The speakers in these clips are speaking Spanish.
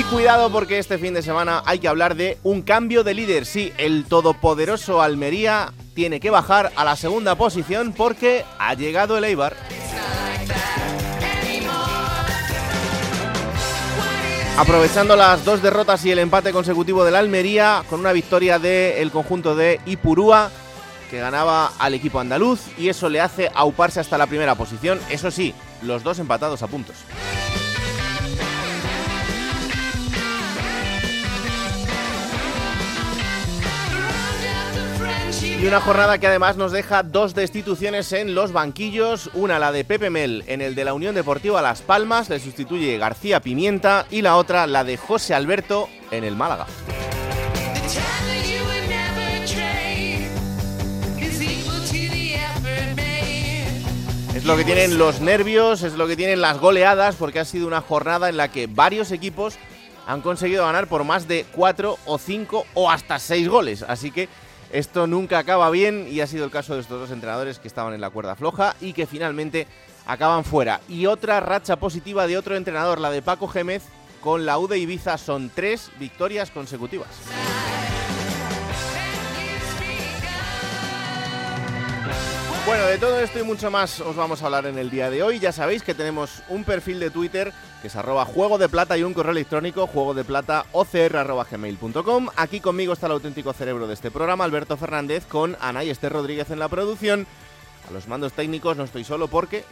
Y cuidado porque este fin de semana hay que hablar de un cambio de líder. Sí, el todopoderoso Almería tiene que bajar a la segunda posición porque ha llegado el Eibar. Aprovechando las dos derrotas y el empate consecutivo del Almería, con una victoria del conjunto de Ipurúa, que ganaba al equipo andaluz, y eso le hace auparse hasta la primera posición. Eso sí, los dos empatados a puntos. Y una jornada que además nos deja dos destituciones en los banquillos, una la de Pepe Mel en el de la Unión Deportiva Las Palmas, le sustituye García Pimienta, y la otra la de José Alberto en el Málaga. Es lo que tienen los nervios, es lo que tienen las goleadas, porque ha sido una jornada en la que varios equipos han conseguido ganar por más de cuatro o cinco o hasta seis goles. Así que esto nunca acaba bien y ha sido el caso de estos dos entrenadores que estaban en la cuerda floja y que finalmente acaban fuera. Y otra racha positiva de otro entrenador, la de Paco Gémez, con la U de Ibiza son tres victorias consecutivas. Bueno, de todo esto y mucho más os vamos a hablar en el día de hoy. Ya sabéis que tenemos un perfil de Twitter que es arroba juego de plata y un correo electrónico juego de plata. Aquí conmigo está el auténtico cerebro de este programa, Alberto Fernández, con Ana y Esther Rodríguez en la producción. A los mandos técnicos no estoy solo porque...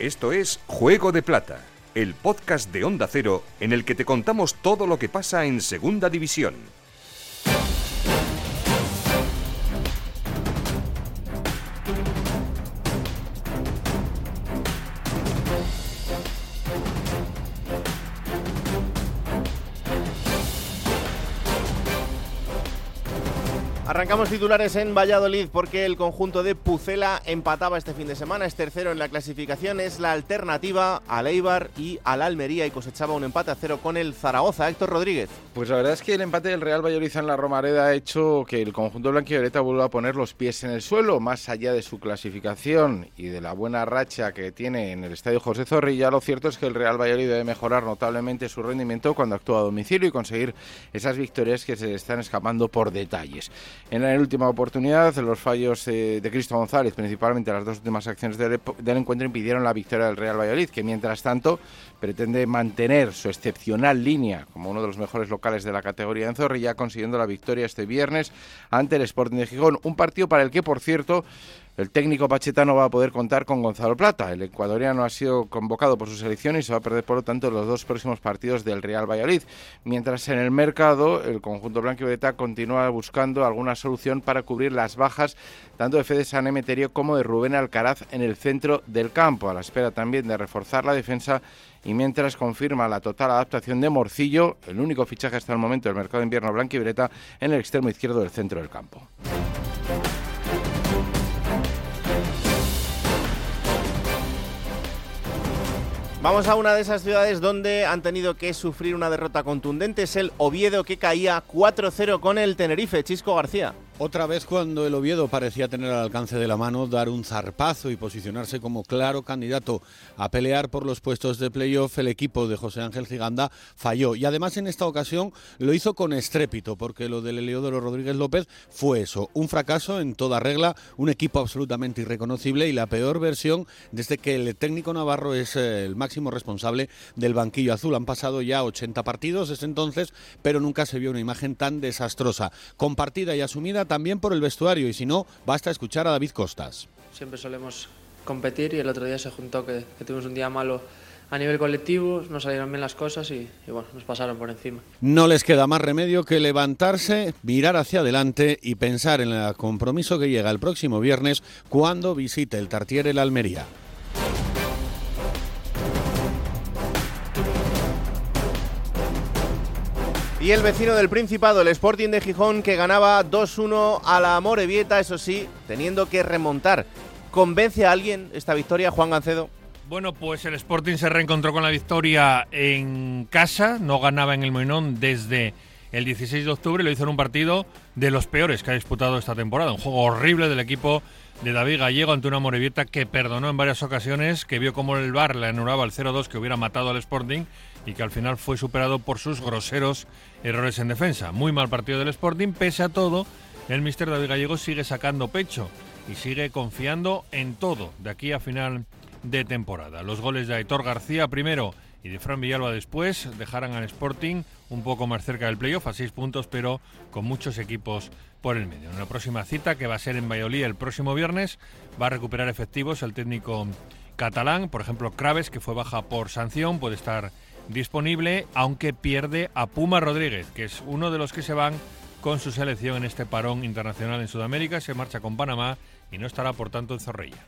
Esto es Juego de Plata, el podcast de Onda Cero en el que te contamos todo lo que pasa en Segunda División. Arrancamos titulares en Valladolid porque el conjunto de Pucela empataba este fin de semana, es tercero en la clasificación, es la alternativa al Eibar y al Almería y cosechaba un empate a cero con el Zaragoza. Héctor Rodríguez. Pues la verdad es que el empate del Real Valladolid en la Romareda ha hecho que el conjunto blanquivioleta vuelva a poner los pies en el suelo, más allá de su clasificación y de la buena racha que tiene en el estadio José Zorrilla. Lo cierto es que el Real Valladolid debe mejorar notablemente su rendimiento cuando actúa a domicilio y conseguir esas victorias que se están escapando por detalles. En la última oportunidad, los fallos eh, de Cristo González, principalmente las dos últimas acciones del, del, encuentro, impidieron la victoria del Real Valladolid, que mientras tanto pretende mantener su excepcional línea como uno de los mejores locales de la categoría en Zorrilla, consiguiendo la victoria este viernes ante el Sporting de Gijón. Un partido para el que, por cierto, el técnico pachetano va a poder contar con Gonzalo Plata. El ecuatoriano ha sido convocado por su selección y se va a perder, por lo tanto, los dos próximos partidos del Real Valladolid. Mientras en el mercado, el conjunto blanquivioleta continúa buscando alguna solución para cubrir las bajas tanto de Fede San Emeterio como de Rubén Alcaraz en el centro del campo, a la espera también de reforzar la defensa y mientras confirma la total adaptación de Morcillo, el único fichaje hasta el momento del mercado de invierno blanquivioleta en el extremo izquierdo del centro del campo. Vamos a una de esas ciudades donde han tenido que sufrir una derrota contundente. Es el Oviedo que caía 4-0 con el Tenerife. Chisco García. Otra vez cuando el Oviedo parecía tener al alcance de la mano dar un zarpazo y posicionarse como claro candidato a pelear por los puestos de playoff, el equipo de José Ángel Giganda falló. Y además en esta ocasión lo hizo con estrépito, porque lo del Eleodoro Rodríguez López fue eso, un fracaso en toda regla, un equipo absolutamente irreconocible y la peor versión desde que el técnico navarro es el máximo responsable del banquillo azul. Han pasado ya 80 partidos desde entonces, pero nunca se vio una imagen tan desastrosa, compartida y asumida también por el vestuario y si no, basta escuchar a David Costas. Siempre solemos competir y el otro día se juntó que, que tuvimos un día malo a nivel colectivo, no salieron bien las cosas y, y, bueno, nos pasaron por encima. No les queda más remedio que levantarse, mirar hacia adelante y pensar en el compromiso que llega el próximo viernes cuando visite el Tartier el Almería. Y el vecino del Principado, el Sporting de Gijón, que ganaba 2-1 a la Morevieta, eso sí, teniendo que remontar. ¿Convence a alguien esta victoria, Juan Gancedo? Bueno, pues el Sporting se reencontró con la victoria en casa, no ganaba en el Moinón desde el 16 de octubre, lo hizo en un partido de los peores que ha disputado esta temporada, un juego horrible del equipo de David Gallego ante una Morevieta que perdonó en varias ocasiones, que vio como el VAR le anulaba el 0-2 que hubiera matado al Sporting y que al final fue superado por sus groseros errores en defensa. Muy mal partido del Sporting, pese a todo, el mister David Gallego sigue sacando pecho y sigue confiando en todo de aquí a final de temporada. Los goles de Aitor García primero y de Fran Villalba después dejarán al Sporting un poco más cerca del playoff a seis puntos, pero con muchos equipos por el medio. En la próxima cita, que va a ser en Valladolid el próximo viernes, va a recuperar efectivos el técnico catalán, por ejemplo, Craves, que fue baja por sanción, puede estar disponible, aunque pierde a Puma Rodríguez, que es uno de los que se van con su selección en este parón internacional en Sudamérica, se marcha con Panamá y no estará por tanto en Zorrilla.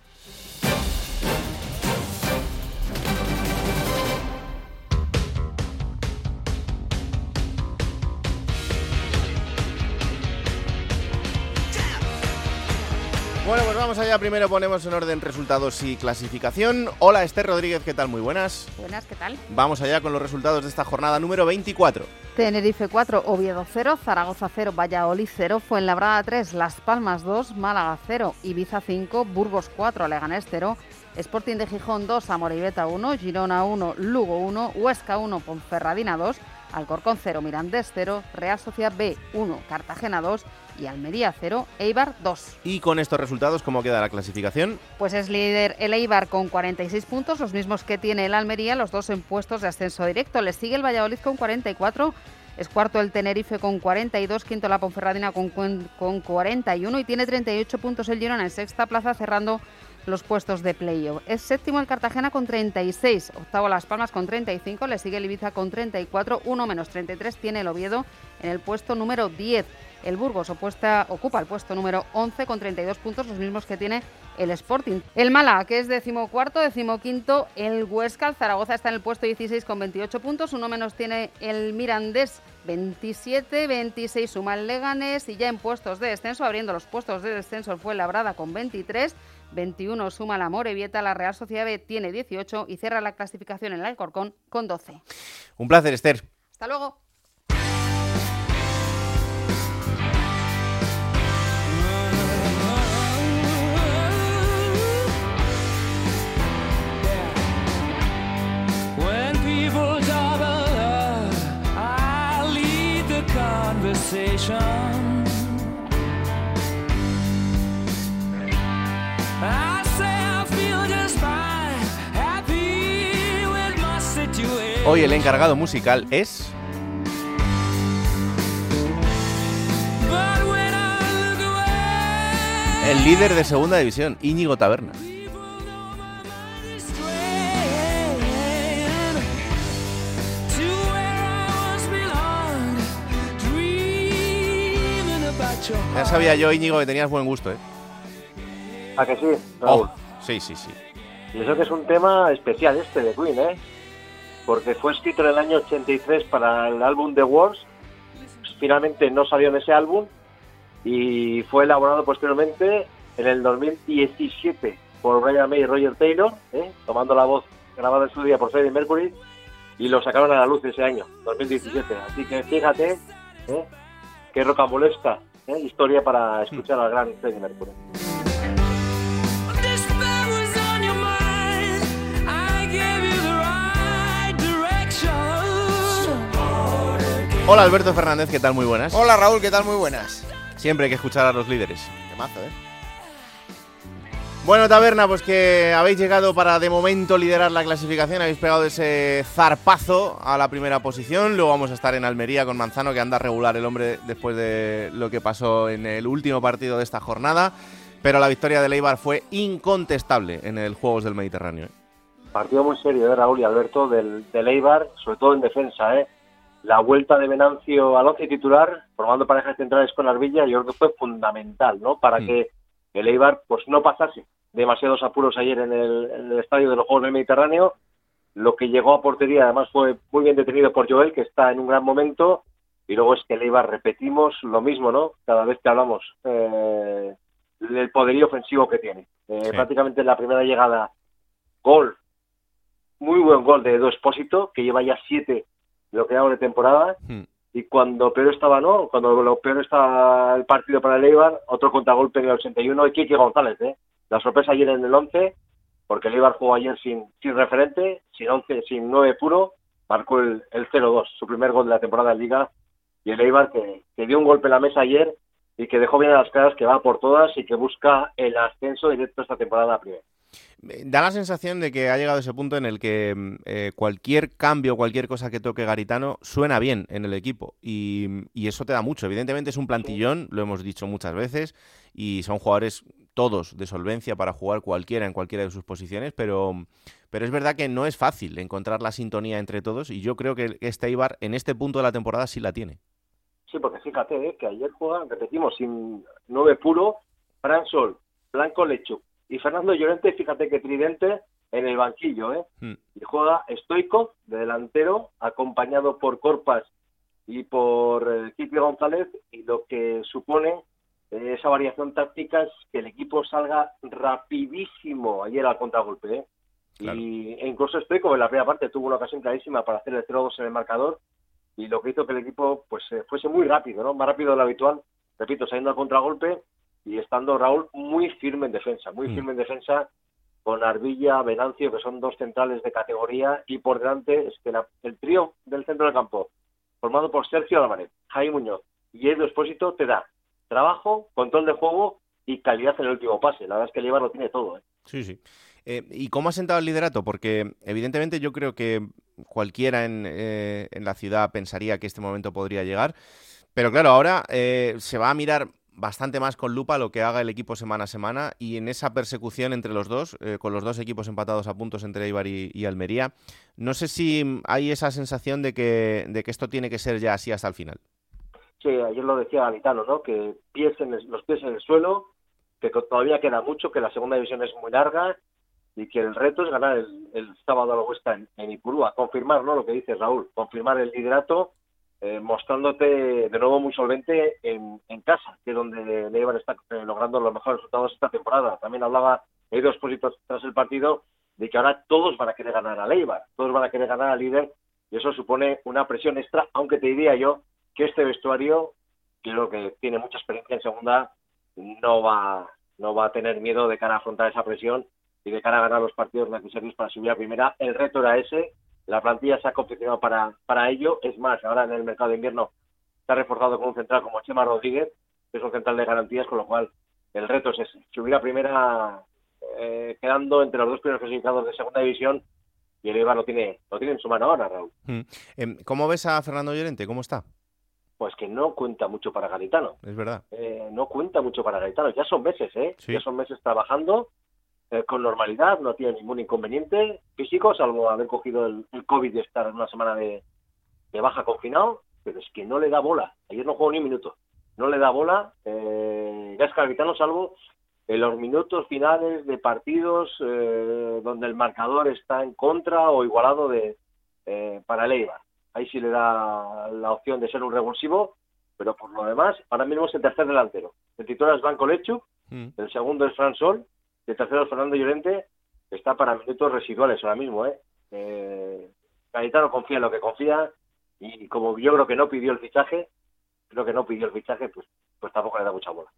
Bueno, pues vamos allá. Primero ponemos en orden resultados y clasificación. Hola, Esther Rodríguez, ¿qué tal? Muy buenas. Buenas, ¿qué tal? Vamos allá con los resultados de esta jornada número 24. Tenerife 4, Oviedo 0, Zaragoza 0, Valladolid 0, Fuenlabrada 3, Las Palmas 2, Málaga 0, Ibiza 5, Burgos 4, Leganés 0, Sporting de Gijón 2, Amoreibeta 1, Girona 1, Lugo 1, Huesca 1, Ponferradina 2, Alcorcón 0, Mirandés 0, Real Sociedad B 1, Cartagena 2 y Almería 0, Eibar 2. Y con estos resultados, ¿cómo queda la clasificación? Pues es líder el Eibar con 46 puntos, los mismos que tiene el Almería, los dos en puestos de ascenso directo. Le sigue el Valladolid con 44. Es cuarto el Tenerife con 42, quinto la Ponferradina con, con 41 y tiene 38 puntos el Girona en sexta plaza cerrando los puestos de playoff. Es séptimo el Cartagena con 36, octavo Las Palmas con 35, le sigue el Ibiza con 34, 1 menos 33 tiene el Oviedo en el puesto número 10. El Burgos opuesta, ocupa el puesto número 11 con 32 puntos, los mismos que tiene el Sporting. El Mala, que es decimocuarto, decimoquinto, el Huesca, el Zaragoza está en el puesto 16 con 28 puntos, uno menos tiene el Mirandés 27, 26 suma el Leganés y ya en puestos de descenso, abriendo los puestos de descenso fue Labrada con 23, 21 suma la Morevieta, la Real Sociedad B tiene 18 y cierra la clasificación en el Alcorcón con 12. Un placer, Esther. Hasta luego. Hoy el encargado musical es... El líder de segunda división, Íñigo Taberna. Ya sabía yo, Íñigo, que tenías buen gusto, ¿eh? ¿A que sí, Raúl? Oh, sí, sí, sí. Y eso que es un tema especial este de Queen, ¿eh? Porque fue escrito en el año 83 para el álbum The Wars. Finalmente no salió en ese álbum y fue elaborado posteriormente en el 2017 por Brian May y Roger Taylor, ¿eh? tomando la voz grabada en su día por Freddie Mercury y lo sacaron a la luz ese año, 2017. Así que fíjate ¿eh? qué rocambolesca ¿eh? historia para escuchar al gran Freddie Mercury. Hola Alberto Fernández, ¿qué tal? Muy buenas. Hola Raúl, ¿qué tal? Muy buenas. Siempre hay que escuchar a los líderes. Qué mazo, ¿eh? Bueno, Taberna, pues que habéis llegado para de momento liderar la clasificación, habéis pegado ese zarpazo a la primera posición, luego vamos a estar en Almería con Manzano, que anda regular el hombre después de lo que pasó en el último partido de esta jornada, pero la victoria de Leibar fue incontestable en el Juegos del Mediterráneo. ¿eh? Partido muy serio de Raúl y Alberto del, del Eibar, sobre todo en defensa, ¿eh? la vuelta de Venancio al once titular, formando parejas centrales con Arbilla, yo creo que fue fundamental, ¿no? Para Mm. que el Eibar pues no pasase demasiados apuros ayer en el, en el estadio de los Juegos del Mediterráneo. Lo que llegó a portería además fue muy bien detenido por Joel, que está en un gran momento. Y luego es que el Eibar repetimos lo mismo, ¿no? Cada vez que hablamos eh, del poderío ofensivo que tiene. Eh, Prácticamente en la primera llegada, gol, muy buen gol de Edo Espósito, que lleva ya siete lo que hago de temporada. Hmm. Y cuando peor estaba, ¿no? Cuando lo peor está el partido para el Eibar, otro contragolpe en el 81 y Kiki González, ¿eh? La sorpresa ayer en el 11, porque el Eibar jugó ayer sin, sin referente, sin 11, sin 9 puro, marcó el, el 0-2, su primer gol de la temporada en Liga. Y el Eibar que, que dio un golpe en la mesa ayer y que dejó bien a las caras que va por todas y que busca el ascenso directo esta temporada a primera. Da la sensación de que ha llegado ese punto en el que mm, eh, cualquier cambio, cualquier cosa que toque Garitano suena bien en el equipo y, y eso te da mucho. Evidentemente es un plantillón, lo hemos dicho muchas veces, y son jugadores todos de solvencia para jugar cualquiera en cualquiera de sus posiciones, pero, pero es verdad que no es fácil encontrar la sintonía entre todos y yo creo que este Ibar en este punto de la temporada sí la tiene. Sí, porque fíjate ¿eh? que ayer juegan, repetimos, sin 9 puro, Fran Sol, Blanco Lechuk y Fernando Llorente, fíjate que tridente en el banquillo, ¿eh? Hmm. Y juega Stoico de delantero, acompañado por Corpas y por eh, Kiki González, y lo que supone eh, esa variación táctica es que el equipo salga rapidísimo ayer al contragolpe, ¿eh? Claro. Y e incluso Stoico en la primera parte tuvo una ocasión clarísima para hacer el 0-2 en el marcador, y lo que hizo que el equipo pues eh, fuese muy rápido, ¿no? Más rápido de lo habitual, repito, saliendo al contragolpe y estando Raúl muy firme en defensa, muy Mm. firme en defensa con Arbilla, Venancio, que son dos centrales de categoría, y por delante es que la- el trío del centro del campo, formado por Sergio Álvarez, Jaime Muñoz y Edu Espósito, te da trabajo, control de juego y calidad en el último pase. La verdad es que el Eibar lo tiene todo. ¿eh? Sí, sí. Eh, ¿Y cómo ha sentado el liderato? Porque evidentemente yo creo que cualquiera en, eh, en la ciudad pensaría que este momento podría llegar. Pero claro, ahora eh, se va a mirar bastante más con lupa lo que haga el equipo semana a semana y en esa persecución entre los dos, eh, con los dos equipos empatados a puntos entre Eibar y, Almería, no sé si hay esa sensación de que, de que esto tiene que ser ya así hasta el final. Sí, ayer lo decía Galitano, ¿no? Que pies en los pies en el suelo, que todavía queda mucho, que la segunda división es muy larga y que el reto es ganar el, el sábado a la Huesca en, en Ipurúa. Confirmar, ¿no? Lo que dice Raúl, confirmar el liderato, eh, mostrándote de nuevo muy solvente en, en casa, que es donde el Eibar está eh, logrando los mejores resultados esta temporada. También hablaba Edu Espósito tras el partido de que ahora todos van a querer ganar al Eibar, todos van a querer ganar al líder y eso supone una presión extra, aunque te diría yo que este vestuario, creo que tiene mucha experiencia en segunda, no va, no va a tener miedo de cara a afrontar esa presión y de cara a ganar los partidos necesarios para subir a primera. El reto era ese, la plantilla se ha confeccionado para, para ello. Es más, ahora en el mercado de invierno está reforzado con un central como Chema Rodríguez, que es un central de garantías, con lo cual el reto es ese, subir a primera eh, quedando entre los dos primeros clasificados de segunda división y el Eibar lo tiene, lo tiene en su mano ahora, Raúl. Mm. Em, ¿Cómo ves a Fernando Llorente? ¿Cómo está? Pues que no cuenta mucho para Garitano. Es verdad. eh, no cuenta mucho para Gaetano. Ya son meses, ¿eh? Sí. Ya son meses trabajando eh, con normalidad, no tiene ningún inconveniente físico, salvo haber cogido el, el COVID y estar en una semana de, de baja confinado, pero es que no le da bola. Ayer no jugó ni un minuto. No le da bola. Eh, ya es Gaetano, salvo en los minutos finales de partidos eh, donde el marcador está en contra o igualado de eh, para el Eibar. Ahí sí le da la opción de ser un revulsivo, pero por lo demás, ahora mismo es el tercer delantero. El titular es Blanco Lechuk, Mm. el segundo es Fran Sol, el tercero Fernando Llorente, está para minutos residuales ahora mismo. ¿eh? Eh, Gaetano confía en lo que confía, y como yo creo que no pidió el fichaje, creo que no pidió el fichaje, pues, pues tampoco le da mucha bola.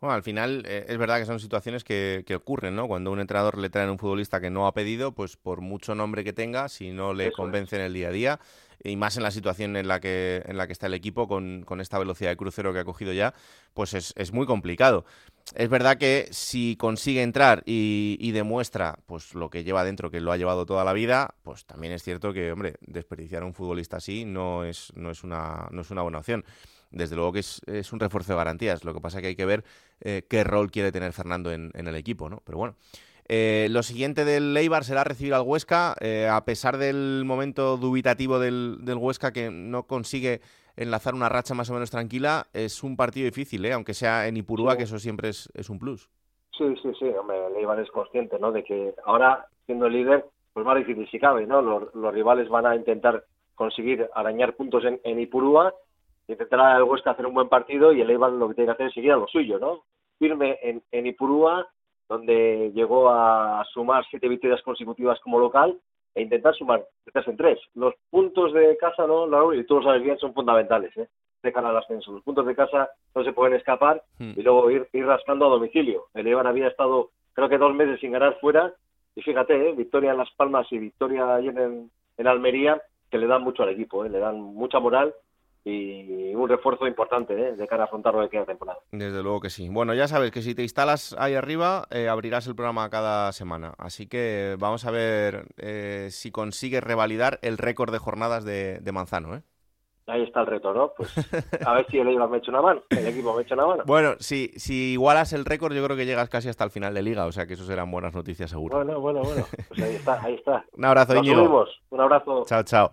Bueno, al final eh, es verdad que son situaciones que, que ocurren, ¿no? Cuando un entrenador le trae a un futbolista que no ha pedido, pues por mucho nombre que tenga, si no le Eso es. convence en el día a día, y más en la situación en la que, en la que está el equipo con, con esta velocidad de crucero que ha cogido ya, pues es, es muy complicado. Es verdad que si consigue entrar y, demuestra pues lo que lleva dentro, que lo ha llevado toda la vida, pues también es cierto que, hombre, desperdiciar a un futbolista así no es, no es, una, no es una buena opción. Desde luego que es, un refuerzo de garantías. Lo que pasa es que hay que ver eh, qué rol quiere tener Fernando en, el equipo, ¿no? Pero bueno. Eh, lo siguiente del Eibar será recibir al Huesca, eh, a pesar del momento dubitativo del Huesca que no consigue enlazar una racha más o menos tranquila, es un partido difícil, ¿eh? aunque sea en Ipurúa, Sí. que eso siempre es, es un plus. Sí, sí, sí, hombre, el Eibar es consciente, ¿no? De que ahora, siendo líder, pues más difícil si cabe, ¿no? Los, los rivales van a intentar conseguir arañar puntos en, en Ipurúa intentará el Huesca hacer un buen partido y el Eibar lo que tiene que hacer es seguir a lo suyo, ¿no? Firme en, en Ipurúa, donde llegó a sumar siete victorias consecutivas como local e intentar sumar de tres en tres. Los puntos de casa, ¿no? Y tú lo sabes bien, son fundamentales, ¿eh? De cara al ascenso. Los puntos de casa no se pueden escapar Hmm. y luego ir, ir rascando a domicilio. El Eibar había estado, creo que dos meses sin ganar fuera y fíjate, ¿eh? victoria en Las Palmas y victoria ayer en, en Almería, que le dan mucho al equipo, ¿eh? le dan mucha moral y un refuerzo importante ¿eh? de cara a afrontar lo que queda temporada. Desde luego que sí. Bueno, ya sabes que si te instalas ahí arriba, eh, abrirás el programa cada semana. Así que vamos a ver eh, si consigues revalidar el récord de jornadas de, de Manzano. ¿eh? Ahí está el reto, ¿no? Pues a ver si el Eibar me echa una mano, el equipo me echa una mano. Bueno, si, si igualas el récord, yo creo que llegas casi hasta el final de liga. O sea que eso serán buenas noticias, seguro. Bueno, bueno, bueno. Pues ahí está, ahí está. Un abrazo, Nos Íñigo. subimos. Un abrazo. Chao, chao.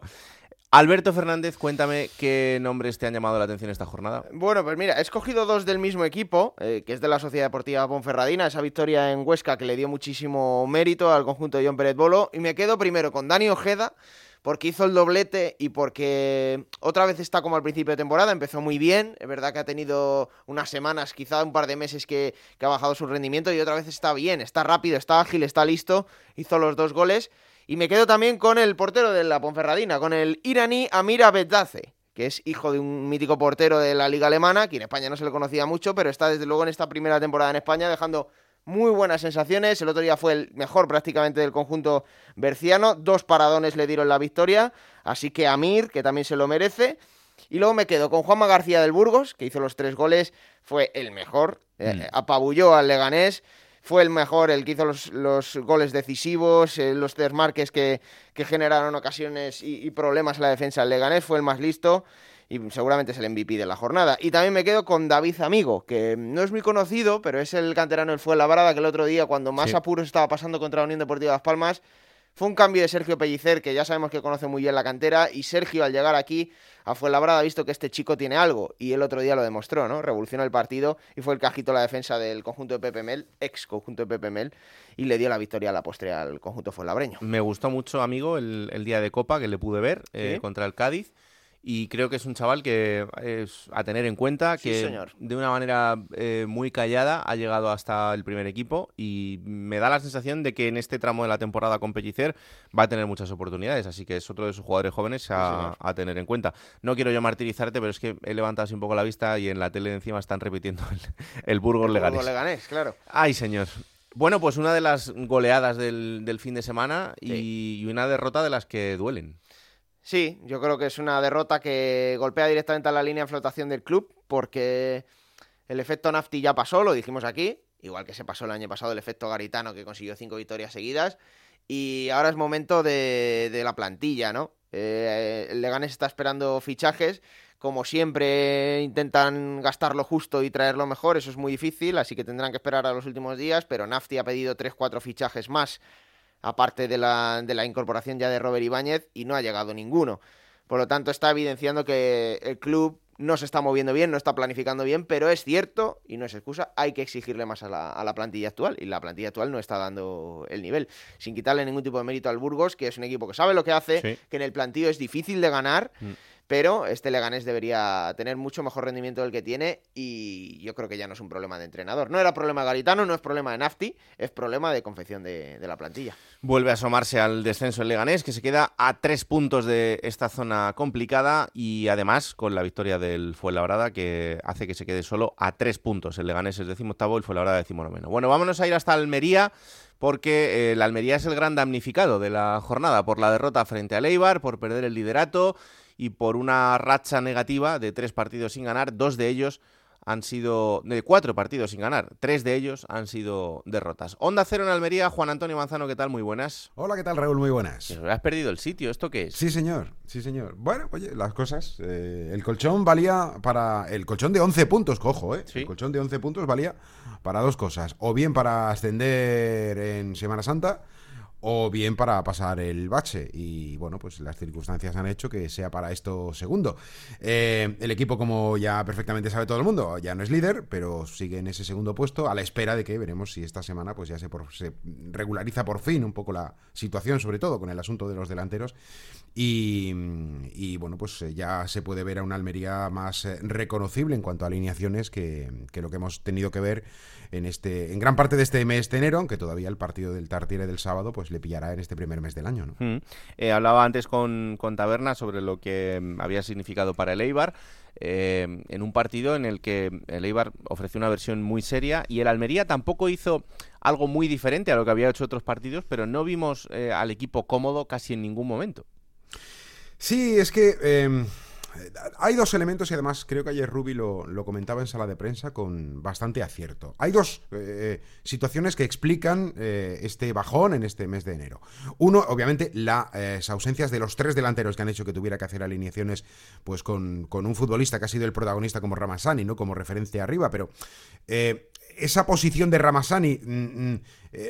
Alberto Fernández, cuéntame qué nombres te han llamado la atención esta jornada. Bueno, pues mira, he escogido dos del mismo equipo, eh, que es de la Sociedad Deportiva Ponferradina, esa victoria en Huesca que le dio muchísimo mérito al conjunto de John Pérez Bolo. Y me quedo primero con Dani Ojeda, porque hizo el doblete y porque otra vez está como al principio de temporada, empezó muy bien, es verdad que ha tenido unas semanas, quizá un par de meses que, que ha bajado su rendimiento y otra vez está bien, está rápido, está ágil, está listo, hizo los dos goles. Y me quedo también con el portero de la Ponferradina, con el iraní Amir Abeddaze, que es hijo de un mítico portero de la liga alemana, que en España no se le conocía mucho, pero está desde luego en esta primera temporada en España dejando muy buenas sensaciones. El otro día fue el mejor prácticamente del conjunto berciano, dos paradones le dieron la victoria, así que Amir, que también se lo merece. Y luego me quedo con Juanma García del Burgos, que hizo los tres goles, fue el mejor, eh, apabulló al Leganés, fue el mejor, el que hizo los, los goles decisivos, eh, los desmarques que, que generaron ocasiones y, y problemas en la defensa del Leganés, fue el más listo y seguramente es el MVP de la jornada. Y también me quedo con David Amigo, que no es muy conocido, pero es el canterano del Fuenlabrada que el otro día, cuando más Sí. apuros estaba pasando contra la Unión Deportiva Las Palmas, fue un cambio de Sergio Pellicer, que ya sabemos que conoce muy bien la cantera, y Sergio al llegar aquí a Fuenlabrada ha visto que este chico tiene algo, y el otro día lo demostró, ¿no? Revolucionó el partido y fue el que agitó la defensa del conjunto de Pepe Mel, ex conjunto de Pepe Mel, y le dio la victoria a la postre al conjunto fuenlabreño. Me gustó mucho, amigo, el, el día de Copa que le pude ver eh, ¿Sí? contra el Cádiz. Y creo que es un chaval que es a tener en cuenta, Sí, que señor. de una manera eh, muy callada ha llegado hasta el primer equipo y me da la sensación de que en este tramo de la temporada con Pellicer va a tener muchas oportunidades, así que es otro de sus jugadores jóvenes a, a tener en cuenta. No quiero yo martirizarte, pero es que he levantado así un poco la vista y en la tele encima están repitiendo el, el Burgos Leganés. Burgos Leganés, claro. Ay, señor. Bueno, pues una de las goleadas del, del fin de semana y, y una derrota de las que duelen. Sí, yo creo que es una derrota que golpea directamente a la línea de flotación del club, porque el efecto Nafti ya pasó, lo dijimos aquí, igual que se pasó el año pasado el efecto Garitano, que consiguió cinco victorias seguidas, y ahora es momento de, la plantilla, ¿no? Eh, el Leganés está esperando fichajes, como siempre intentan gastar lo justo y traer lo mejor, eso es muy difícil, así que tendrán que esperar a los últimos días, pero Nafti ha pedido 3-4 fichajes más aparte de la, de la incorporación ya de Robert Ibáñez, y no ha llegado ninguno. Por lo tanto, está evidenciando que el club no se está moviendo bien, no está planificando bien, pero es cierto, y no es excusa, hay que exigirle más a la, a la plantilla actual, y la plantilla actual no está dando el nivel, sin quitarle ningún tipo de mérito al Burgos, que es un equipo que sabe lo que hace, Sí. que en el plantillo es difícil de ganar, Mm. Pero este Leganés debería tener mucho mejor rendimiento del que tiene y yo creo que ya no es un problema de entrenador. No era problema de Garitano, no es problema de Nafti, es problema de confección de, la plantilla. Vuelve a asomarse al descenso el Leganés, que se queda a tres puntos de esta zona complicada y además con la victoria del Fuenlabrada, que hace que se quede solo a tres puntos. El Leganés es decimoctavo, el Fuenlabrada decimonoveno. Bueno, vámonos a ir hasta Almería, porque eh, el Almería es el gran damnificado de la jornada por la derrota frente al Eibar, por perder el liderato y por una racha negativa de tres partidos sin ganar, dos de ellos han sido de cuatro partidos sin ganar, tres de ellos han sido derrotas. Onda Cero en Almería, Juan Antonio Manzano, ¿qué tal? Muy buenas. Hola, ¿qué tal, Raúl? Muy buenas. Has perdido el sitio, ¿esto qué es? Sí, señor, sí, señor. Bueno, oye, las cosas. eh, el colchón valía para. El colchón de 11 puntos, cojo, ¿eh? Sí. El colchón de 11 puntos valía para dos cosas. O bien para ascender en Semana Santa, o bien para pasar el bache. Y bueno, pues las circunstancias han hecho que sea para esto segundo. Eh, el equipo, como ya perfectamente sabe todo el mundo, ya no es líder, pero sigue en ese segundo puesto, a la espera de que veremos si esta semana pues ya se, regulariza por fin un poco la situación, sobre todo con el asunto de los delanteros. Y, y bueno, pues eh, ya se puede ver a una Almería más eh, reconocible en cuanto a alineaciones que, lo que hemos tenido que ver en este en gran parte de este mes de enero, aunque todavía el partido del Tartiere del sábado pues le pillará en este primer mes del año. ¿no? Mm. Eh, hablaba antes con, con, Taberna sobre lo que mm, había significado para el Eibar. Eh, en un partido en el que el Eibar ofreció una versión muy seria y el Almería tampoco hizo algo muy diferente a lo que había hecho otros partidos, pero no vimos al equipo cómodo casi en ningún momento. Sí, es que eh, hay dos elementos y además creo que ayer Rubi lo, comentaba en sala de prensa con bastante acierto. Hay dos eh, situaciones que explican eh, este bajón en este mes de enero. Uno, obviamente, las eh, ausencias de los tres delanteros que han hecho que tuviera que hacer alineaciones pues con, con un futbolista que ha sido el protagonista como Ramasani, ¿no? Como referencia arriba, pero esa posición de Ramasani mm, mm,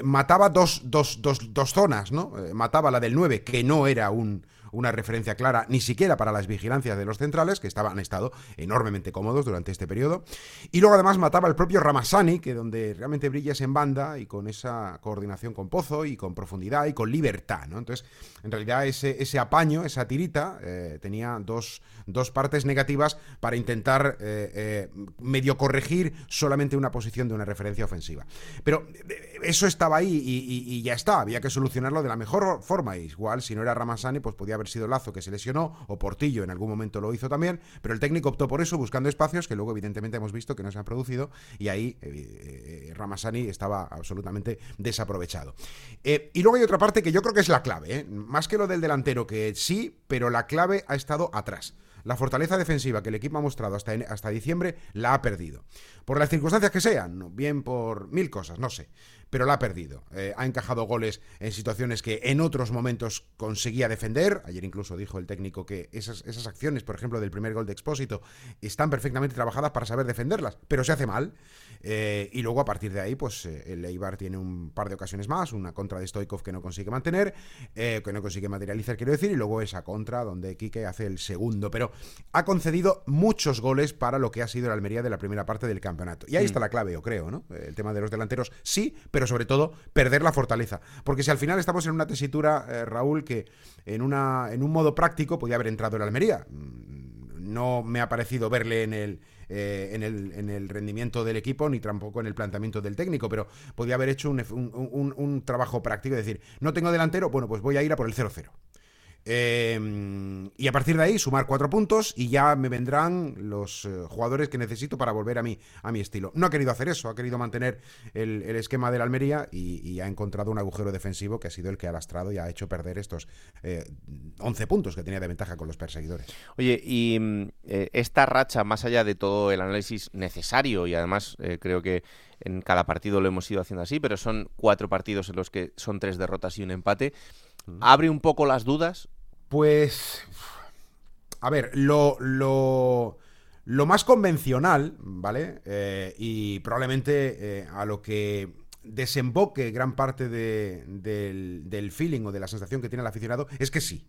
mataba dos, dos, dos, dos zonas, ¿no? mataba la del 9, que no era un una referencia clara ni siquiera para las vigilancias de los centrales, que estaban, han estado enormemente cómodos durante este periodo. Y luego además mataba al propio Ramasani, que donde realmente brillas en banda y con esa coordinación con Pozo y con profundidad y con libertad, ¿no? Entonces, en realidad ese, ese apaño, esa tirita, eh, tenía dos, dos, partes negativas para intentar eh, eh, medio corregir solamente una posición de una referencia ofensiva. Pero eso estaba ahí y, y, ya está, había que solucionarlo de la mejor forma. Igual, si no era Ramasani, pues podía haber sido Lazo que se lesionó, o Portillo en algún momento lo hizo también, pero el técnico optó por eso, buscando espacios que luego evidentemente hemos visto que no se han producido, y ahí eh, Ramasani estaba absolutamente desaprovechado. Eh, y luego hay otra parte que yo creo que es la clave, ¿eh? más que lo del delantero, que sí, pero la clave ha estado atrás. La fortaleza defensiva que el equipo ha mostrado hasta, hasta diciembre la ha perdido. Por las circunstancias que sean, bien por mil cosas, no sé pero la ha perdido. Eh, ha encajado goles en situaciones que en otros momentos conseguía defender. Ayer incluso dijo el técnico que esas, esas acciones, por ejemplo, del primer gol de Expósito, están perfectamente trabajadas para saber defenderlas, pero se hace mal. Eh, y luego a partir de ahí, pues eh, el Eibar tiene un par de ocasiones más, una contra de Stoikov que no consigue mantener, eh, que no consigue materializar, quiero decir, y luego esa contra donde Quique hace el segundo. Pero ha concedido muchos goles para lo que ha sido la Almería de la primera parte del campeonato. Y ahí mm. está la clave, yo creo, ¿no? El tema de los delanteros, sí, pero sobre todo perder la fortaleza. Porque si al final estamos en una tesitura, eh, Raúl, que en, una, en un modo práctico podía haber entrado en la Almería. Mm, no me ha parecido verle en el, eh, en, el, en, el, rendimiento del equipo ni tampoco en el planteamiento del técnico, pero podía haber hecho un, un, un trabajo práctico, decir, no tengo delantero, bueno, pues voy a ir a por el 0-0. Eh, y a partir de ahí sumar cuatro puntos y ya me vendrán los eh, jugadores que necesito para volver a mi, a mi estilo. No ha querido hacer eso, ha querido mantener el, el esquema de la Almería y, y, ha encontrado un agujero defensivo que ha sido el que ha lastrado y ha hecho perder estos eh, 11 puntos que tenía de ventaja con los perseguidores. Oye, y mm, eh, esta racha, más allá de todo el análisis necesario y además creo que en cada partido lo hemos ido haciendo así, pero son cuatro partidos en los que son tres derrotas y un empate. ¿Abre un poco las dudas pues. A ver, lo. lo lo más convencional, ¿vale? Eh, y probablemente eh, a lo que desemboque gran parte de, del, del, feeling o de la sensación que tiene el aficionado es que sí.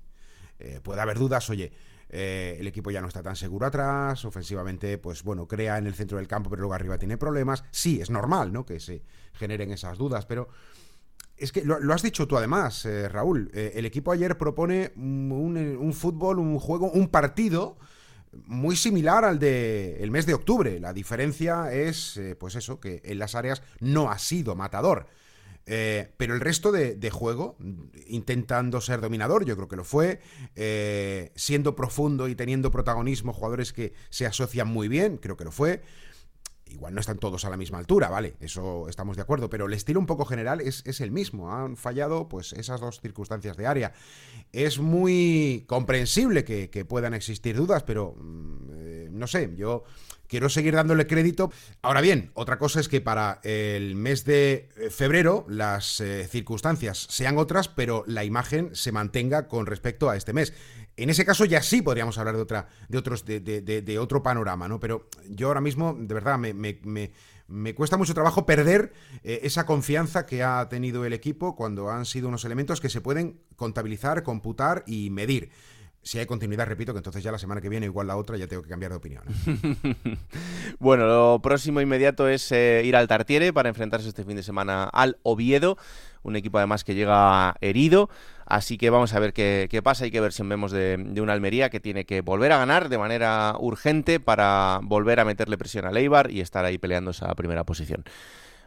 Eh, puede haber dudas, oye, el equipo ya no está tan seguro atrás, ofensivamente, pues bueno, crea en el centro del campo, pero luego arriba tiene problemas. Sí, es normal, ¿no? Que se generen esas dudas, pero es que lo, has dicho tú además, eh, Raúl. Eh, el equipo ayer propone un, fútbol, un juego, un partido muy similar al de el mes de octubre. La diferencia es, eh, pues eso, que en las áreas no ha sido matador. Pero el resto de, juego, intentando ser dominador, yo creo que lo fue, siendo profundo y teniendo protagonismo, jugadores que se asocian muy bien, creo que lo fue. Igual no están todos a la misma altura, ¿vale? Eso estamos de acuerdo, pero el estilo un poco general es, es, el mismo. Han fallado pues esas dos circunstancias de área. Es muy comprensible que, puedan existir dudas, pero mm, eh, no sé, yo quiero seguir dándole crédito. Ahora bien, otra cosa es que para el mes de eh, febrero las eh, circunstancias sean otras, pero la imagen se mantenga con respecto a este mes. En ese caso ya sí podríamos hablar de otra, de otros, de, de, de, otro panorama, ¿no? Pero yo ahora mismo, de verdad, me, me, me, me cuesta mucho trabajo perder eh, esa confianza que ha tenido el equipo cuando han sido unos elementos que se pueden contabilizar, computar y medir si hay continuidad, repito, que entonces ya la semana que viene, igual la otra, ya tengo que cambiar de opinión. bueno, lo próximo inmediato es eh, ir al Tartiere para enfrentarse este fin de semana al Oviedo, un equipo además que llega herido. Así que vamos a ver qué, pasa y qué versión vemos de, de, una Almería que tiene que volver a ganar de manera urgente para volver a meterle presión a Leibar y estar ahí peleando esa primera posición.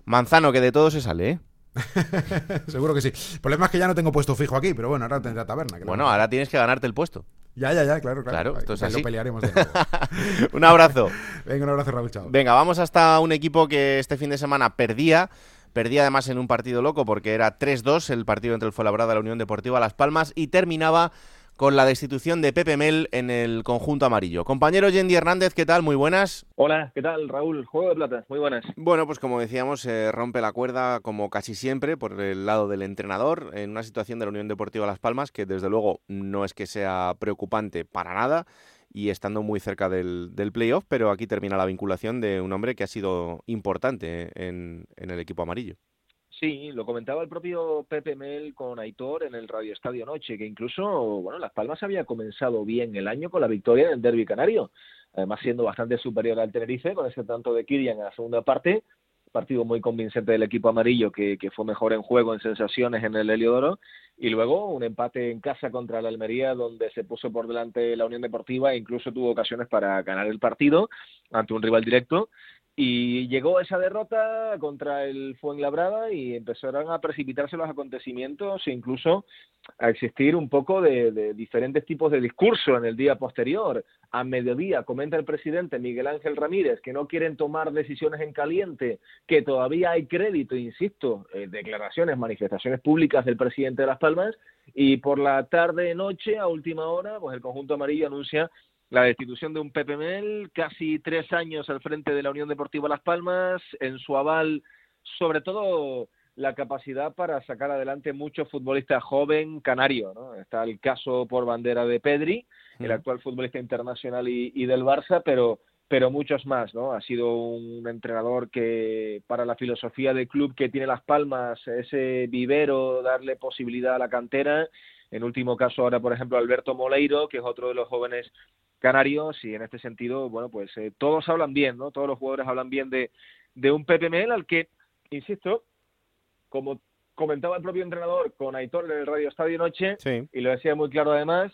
Manzano, que de todo se sale, ¿eh? Seguro que sí. El problema es que ya no tengo puesto fijo aquí, pero bueno, ahora tendrá taberna. Bueno, ahora tienes que ganarte el puesto. Ya, ya, ya, claro, claro. Claro, entonces lo pelearemos de nuevo. un abrazo. Venga, un abrazo, Raúl, chao. Venga, vamos hasta un equipo que este fin de semana perdía. Perdía además en un partido loco porque era 3-2 el partido entre el Fuenlabrada y la Unión Deportiva Las Palmas y terminaba con la destitución de Pepe Mel en el conjunto amarillo. Compañero Yendi Hernández, ¿qué tal? Muy buenas. Hola, ¿qué tal, Raúl? Juego de plata, muy buenas. Bueno, pues como decíamos, se rompe la cuerda como casi siempre por el lado del entrenador en una situación de la Unión Deportiva Las Palmas que desde luego no es que sea preocupante para nada y estando muy cerca del, del playoff, pero aquí termina la vinculación de un hombre que ha sido importante en el equipo amarillo. Sí, lo comentaba el propio Pepe Mel con Aitor en el Radio Estadio Noche, que incluso, bueno, Las Palmas había comenzado bien el año con la victoria en el Derby Canario, además siendo bastante superior al Tenerife con ese tanto de Kirian en la segunda parte, partido muy convincente del equipo amarillo que, que fue mejor en juego, en sensaciones en el Heliodoro, y luego un empate en casa contra la Almería donde se puso por delante la Unión Deportiva e incluso tuvo ocasiones para ganar el partido ante un rival directo y llegó esa derrota contra el Fuenlabrada y empezaron a precipitarse los acontecimientos e incluso a existir un poco de, diferentes tipos de discurso en el día posterior. A mediodía comenta el presidente Miguel Ángel Ramírez que no quieren tomar decisiones en caliente, que todavía hay crédito, insisto, eh, declaraciones, manifestaciones públicas del presidente de Las Palmas y por la tarde noche a última hora pues el conjunto amarillo anuncia la destitución de un Pepe Mel, casi tres años al frente de la Unión Deportiva Las Palmas, en su aval, sobre todo la capacidad para sacar adelante muchos futbolistas joven canario. ¿no? Está el caso por bandera de Pedri, el actual futbolista internacional y, y, del Barça, pero, pero muchos más. ¿no? Ha sido un entrenador que, para la filosofía del club que tiene Las Palmas, ese vivero, darle posibilidad a la cantera. En último caso, ahora, por ejemplo, Alberto Moleiro, que es otro de los jóvenes canarios y en este sentido, bueno, pues eh, todos hablan bien, ¿no? Todos los jugadores hablan bien de, de un PPML al que, insisto, como comentaba el propio entrenador con Aitor en el Radio Estadio Noche, y lo decía muy claro además,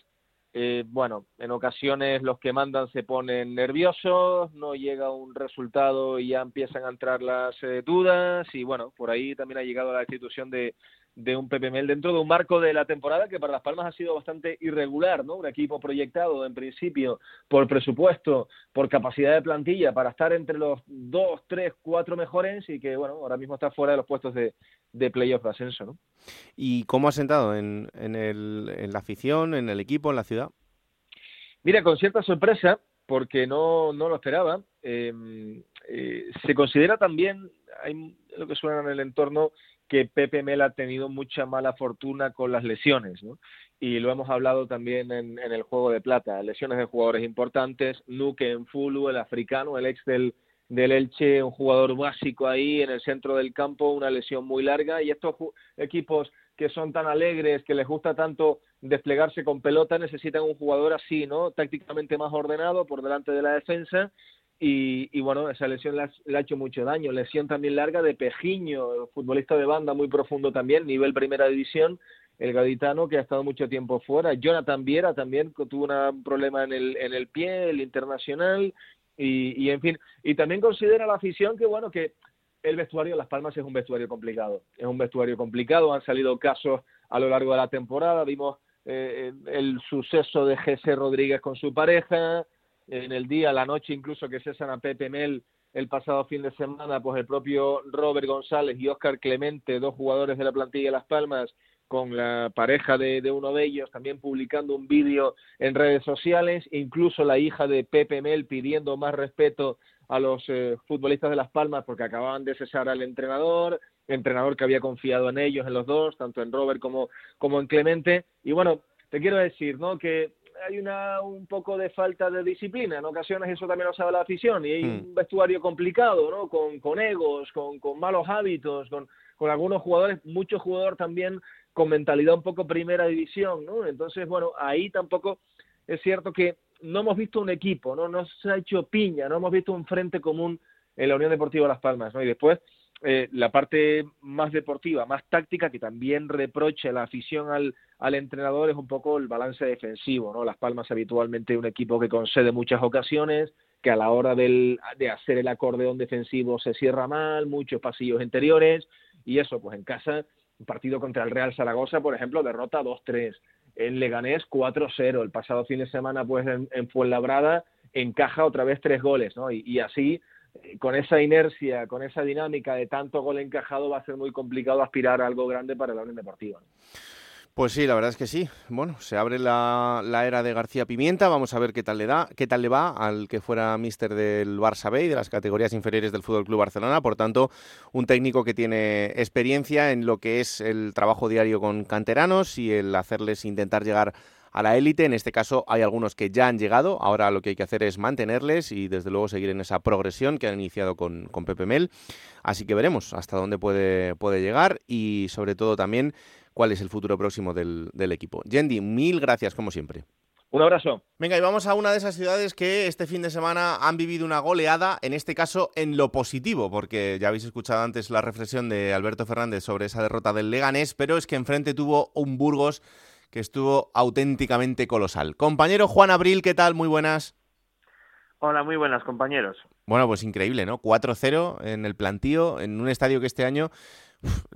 eh, bueno, en ocasiones los que mandan se ponen nerviosos, no llega un resultado y ya empiezan a entrar las eh, dudas y bueno, por ahí también ha llegado la institución de, de un PPML dentro de un marco de la temporada que para Las Palmas ha sido bastante irregular, ¿no? Un equipo proyectado en principio por presupuesto, por capacidad de plantilla para estar entre los dos, tres, cuatro mejores y que, bueno, ahora mismo está fuera de los puestos de, de playoff de ascenso, ¿no? ¿Y cómo ha sentado en, en, el, en la afición, en el equipo, en la ciudad? Mira, con cierta sorpresa, porque no, no lo esperaba. Em, eh, se considera también, hay lo que suena en el entorno, que Pepe Mel ha tenido mucha mala fortuna con las lesiones, ¿no? Y lo hemos hablado también en, el juego de plata, lesiones de jugadores importantes, Nuke en Fulu, el africano, el ex del, del Elche, un jugador básico ahí en el centro del campo, una lesión muy larga, y estos equipos que son tan alegres, que les gusta tanto desplegarse con pelota, necesitan un jugador así, ¿no? Tácticamente más ordenado por delante de la defensa y, bueno, esa lesión le ha, hecho mucho daño. Lesión también larga de Pejiño, futbolista de banda muy profundo también, nivel primera división, el gaditano que ha estado mucho tiempo fuera. Jonathan Viera también tuvo un problema en el, en el pie, el internacional, y, y en fin. Y también considera la afición que, bueno, que el vestuario de Las Palmas es un vestuario complicado. Es un vestuario complicado, han salido casos a lo largo de la temporada, vimos eh, el suceso de Jesse Rodríguez con su pareja, en el día, la noche incluso que cesan a Pepe Mel el pasado fin de semana, pues el propio Robert González y Oscar Clemente, dos jugadores de la plantilla de Las Palmas, con la pareja de, de uno de ellos, también publicando un vídeo en redes sociales, incluso la hija de Pepe Mel pidiendo más respeto a los eh, futbolistas de Las Palmas porque acababan de cesar al entrenador, entrenador que había confiado en ellos, en los dos, tanto en Robert como, como en Clemente. Y bueno, te quiero decir, ¿no? Que hay una un poco de falta de disciplina. En ocasiones eso también lo sabe la afición y hay un vestuario complicado, ¿no? Con, con egos, con, con malos hábitos, con, con algunos jugadores, muchos jugadores también con mentalidad un poco primera división, ¿no? Entonces, bueno, ahí tampoco es cierto que no hemos visto un equipo, no, no se ha hecho piña, no hemos visto un frente común en la Unión Deportiva Las Palmas, ¿no? Y después eh, la parte más deportiva, más táctica, que también reproche la afición al, al entrenador es un poco el balance defensivo, ¿no? Las Palmas habitualmente un equipo que concede muchas ocasiones, que a la hora del, de hacer el acordeón defensivo se cierra mal, muchos pasillos interiores, y eso, pues en casa, un partido contra el Real Zaragoza, por ejemplo, derrota 2-3. En Leganés 4-0. El pasado fin de semana, pues en, en Fuenlabrada, encaja otra vez tres goles, ¿no? y así eh, con esa inercia, con esa dinámica de tanto gol encajado, va a ser muy complicado aspirar a algo grande para la Unión Deportiva. Pues sí, la verdad es que sí. Bueno, se abre la, era de García Pimienta. Vamos a ver qué tal le da, qué tal le va al que fuera míster del Barça B y de las categorías inferiores del Fútbol Club Barcelona. Por tanto, un técnico que tiene experiencia en lo que es el trabajo diario con canteranos y el hacerles intentar llegar a la élite. En este caso hay algunos que ya han llegado, ahora lo que hay que hacer es mantenerles y desde luego seguir en esa progresión que han iniciado con, con Pepe Mel. Así que veremos hasta dónde puede, puede llegar y sobre todo también cuál es el futuro próximo del, del equipo. Yendi, mil gracias como siempre. Un abrazo. Venga, y vamos a una de esas ciudades que este fin de semana han vivido una goleada, en este caso en lo positivo, porque ya habéis escuchado antes la reflexión de Alberto Fernández sobre esa derrota del Leganés, pero es que enfrente tuvo un Burgos que estuvo auténticamente colosal. Compañero Juan Abril, ¿qué tal? Muy buenas. Hola, muy buenas, compañeros. Bueno, pues increíble, ¿no? 4-0 en el plantío, en un estadio que este año,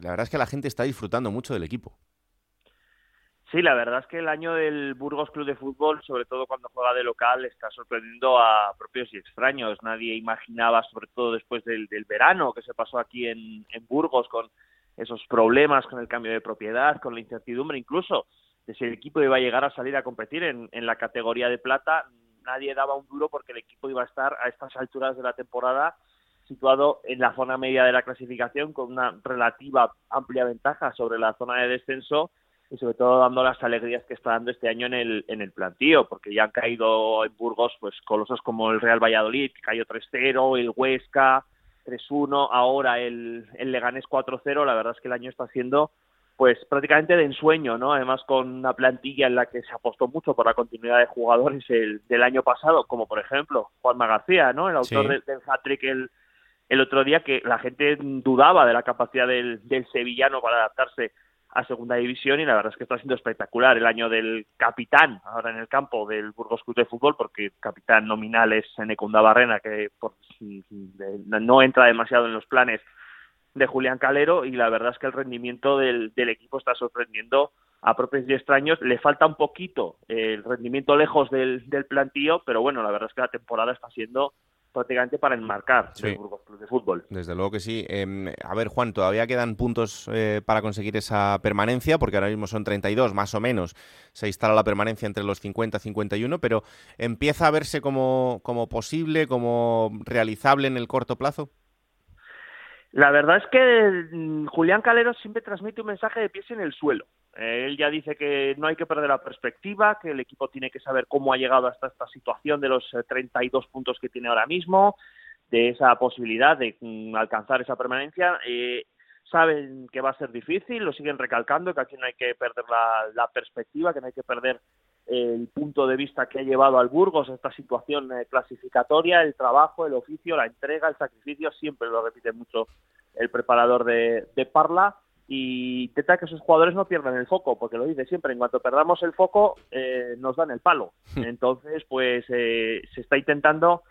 la verdad es que la gente está disfrutando mucho del equipo. Sí, la verdad es que el año del Burgos Club de Fútbol, sobre todo cuando juega de local, está sorprendiendo a propios y extraños. Nadie imaginaba, sobre todo después del, verano que se pasó aquí en, en Burgos, con esos problemas con el cambio de propiedad, con la incertidumbre incluso de si el equipo iba a llegar a salir a competir en, la categoría de plata, nadie daba un duro porque el equipo iba a estar a estas alturas de la temporada situado en la zona media de la clasificación con una relativa amplia ventaja sobre la zona de descenso y sobre todo dando las alegrías que está dando este año en el, en el plantío, porque ya han caído en Burgos pues colosos como el Real Valladolid, que cayó 3-0, el Huesca 3-1, ahora el, el Leganés 4-0, la verdad es que el año está siendo pues prácticamente de ensueño, ¿no? Además con una plantilla en la que se apostó mucho por la continuidad de jugadores el, del año pasado, como por ejemplo Juanma García, ¿no? El autor del, hat-trick el, el otro día, que la gente dudaba de la capacidad del, del sevillano para adaptarse a segunda división y la verdad es que está siendo espectacular el año del capitán ahora en el campo del Burgos Club de Fútbol porque capitán nominal es Senecunda Barrena que por, no entra demasiado en los planes de Julián Calero y la verdad es que el rendimiento del, del equipo está sorprendiendo a propios y extraños. Le falta un poquito el rendimiento lejos del, del plantío, pero bueno, la verdad es que la temporada está siendo prácticamente para enmarcar el Burgos Club de Fútbol. Desde luego que sí. Em, a ver, Juan, todavía quedan puntos eh, para conseguir esa permanencia, porque ahora mismo son 32, más o menos. Se instala la permanencia entre los 50 y 51, pero ¿empieza a verse como, como posible, como realizable en el corto plazo? La verdad es que mm, Julián Calero siempre transmite un mensaje de pies en el suelo. Eh, él ya dice que no hay que perder la perspectiva, que el equipo tiene que saber cómo ha llegado hasta esta situación de los 32 eh, puntos que tiene ahora mismo, de esa posibilidad de mm, alcanzar esa permanencia. Eh, saben que va a ser difícil, lo siguen recalcando, que aquí no hay que perder la perspectiva, que no hay que perder el punto de vista que ha llevado al Burgos a esta situación eh, clasificatoria, el trabajo, el oficio, la entrega, el sacrificio, siempre lo repite mucho el preparador de, Parla y intenta que esos jugadores no pierdan el foco, porque lo dice siempre, en cuanto perdamos el foco eh, nos dan el palo. Hmm. Entonces, pues eh, se está intentando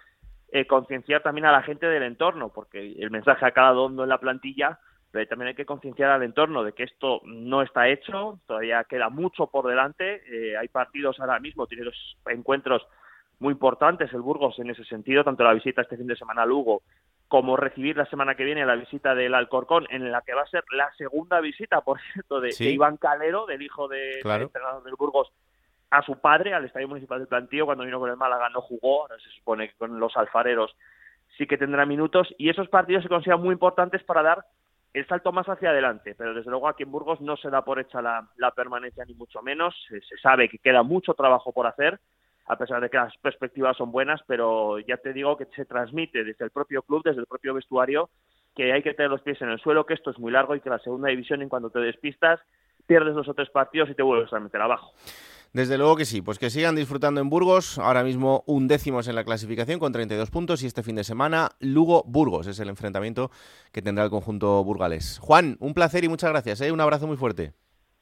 concienciar también a la gente del entorno, porque el mensaje ha calado hondo en la plantilla pero también hay que concienciar al entorno de que esto no está hecho, todavía queda mucho por delante, eh, hay partidos ahora mismo, tiene dos encuentros muy importantes el Burgos en ese sentido, tanto la visita este fin de semana a Lugo como recibir la semana que viene la visita del Alcorcón, en la que va a ser la segunda visita, por cierto, de, Iván Calero, del hijo de, del entrenador del Burgos, a su padre, al Estadio Municipal del Plantío, cuando vino con el Málaga no jugó, ahora se supone que con los alfareros sí que tendrá minutos, y esos partidos se consideran muy importantes para dar el salto más hacia adelante, pero desde luego aquí en Burgos no se da por hecha la, permanencia ni mucho menos, se, sabe que queda mucho trabajo por hacer, a pesar de que las perspectivas son buenas, pero ya te digo que se transmite desde el propio club, desde el propio vestuario, que hay que tener los pies en el suelo, que esto es muy largo y que la segunda división en cuando te despistas pierdes dos o tres partidos y te vuelves a meter abajo. Desde luego que sí, pues que sigan disfrutando en Burgos, ahora mismo un décimos en la clasificación con 32 puntos y este fin de semana Lugo-Burgos es el enfrentamiento que tendrá el conjunto burgalés. Juan, un placer y muchas gracias, ¿eh? un abrazo muy fuerte.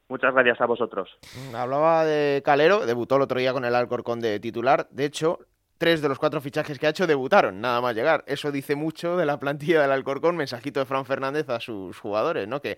Muchas gracias a vosotros. Hablaba de Calero, debutó el otro día con el Alcorcón de titular, de hecho, tres de los cuatro fichajes que ha hecho debutaron, nada más llegar. Eso dice mucho de la plantilla del Alcorcón, mensajito de Fran Fernández a sus jugadores, ¿no? Que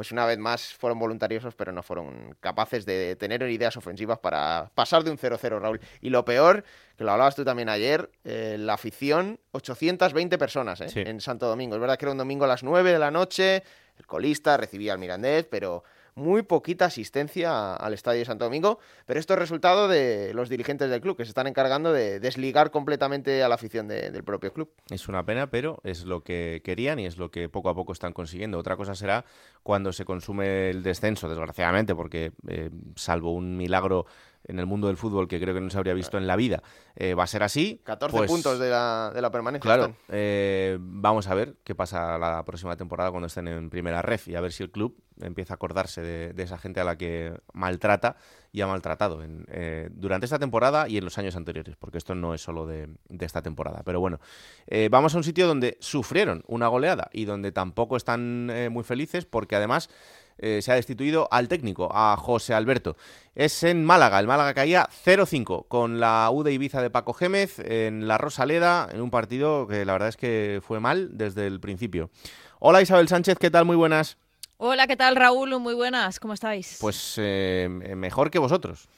pues una vez más fueron voluntariosos, pero no fueron capaces de tener ideas ofensivas para pasar de un 0-0, Raúl. Y lo peor, que lo hablabas tú también ayer, eh, la afición, 820 personas ¿eh? en Santo Domingo. Es verdad que era un domingo a las 9 de la noche, el colista recibía al Mirandés, pero muy poquita asistencia al Estadio de Santo Domingo, pero esto es resultado de los dirigentes del club, que se están encargando de desligar completamente a la afición del propio club. Es una pena, pero es lo que querían y es lo que poco a poco están consiguiendo. Otra cosa será cuando se consume el descenso, desgraciadamente, porque eh, salvo un milagro en el mundo del fútbol que creo que no se habría visto en la vida. Eh, va a ser así. 14 pues puntos de la, de la permanencia. Claro, eh, vamos a ver qué pasa la próxima temporada cuando estén en primera ref y a ver si el club empieza a acordarse de, esa gente a la que maltrata y ha maltratado en, eh, durante esta temporada y en los años anteriores, porque esto no es solo de, esta temporada. Pero bueno, vamos a un sitio donde sufrieron una goleada y donde tampoco están muy felices porque además eh, se ha destituido al técnico, a José Alberto. Es en Málaga, el Málaga caía 0-5 con la U de Ibiza de Paco Gémez en la Rosaleda, en un partido que la verdad es que fue mal desde el principio. Hola Isabel Sánchez, ¿qué tal? Muy buenas. Hola, ¿qué tal Raúl? Muy buenas, ¿cómo estáis? Pues eh, mejor que vosotros.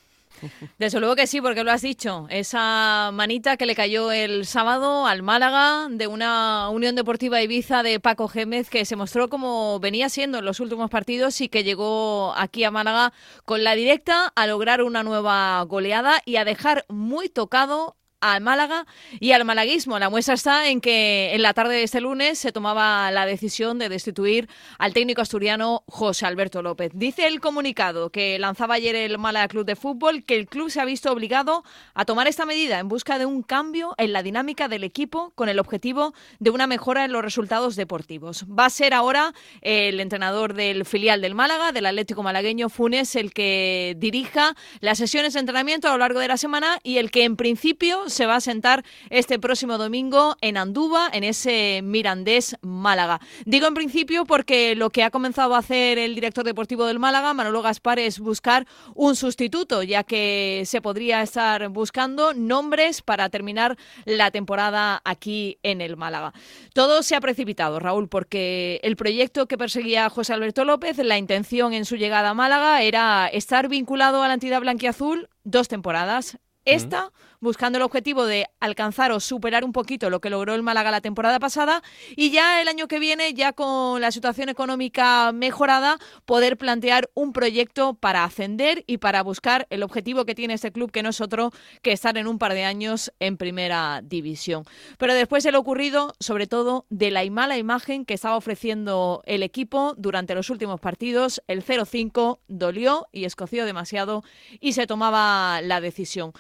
Desde luego que sí, porque lo has dicho. Esa manita que le cayó el sábado al Málaga de una Unión Deportiva Ibiza de Paco Gémez que se mostró como venía siendo en los últimos partidos y que llegó aquí a Málaga con la directa a lograr una nueva goleada y a dejar muy tocado al Málaga y al malaguismo. La muestra está en que en la tarde de este lunes se tomaba la decisión de destituir al técnico asturiano José Alberto López. Dice el comunicado que lanzaba ayer el Málaga Club de Fútbol que el club se ha visto obligado a tomar esta medida en busca de un cambio en la dinámica del equipo con el objetivo de una mejora en los resultados deportivos. Va a ser ahora el entrenador del filial del Málaga, del Atlético Malagueño Funes, el que dirija las sesiones de entrenamiento a lo largo de la semana y el que en principio se va a sentar este próximo domingo en Andúba, en ese Mirandés Málaga. Digo en principio porque lo que ha comenzado a hacer el director deportivo del Málaga, Manolo Gaspar, es buscar un sustituto, ya que se podría estar buscando nombres para terminar la temporada aquí en el Málaga. Todo se ha precipitado, Raúl, porque el proyecto que perseguía José Alberto López, la intención en su llegada a Málaga era estar vinculado a la entidad blanquiazul dos temporadas. Esta buscando el objetivo de alcanzar o superar un poquito lo que logró el Málaga la temporada pasada y ya el año que viene, ya con la situación económica mejorada, poder plantear un proyecto para ascender y para buscar el objetivo que tiene este club, que no es otro que estar en un par de años en primera división. Pero después de lo ocurrido, sobre todo de la mala imagen que estaba ofreciendo el equipo durante los últimos partidos, el 0-5 dolió y escoció demasiado y se tomaba la decisión.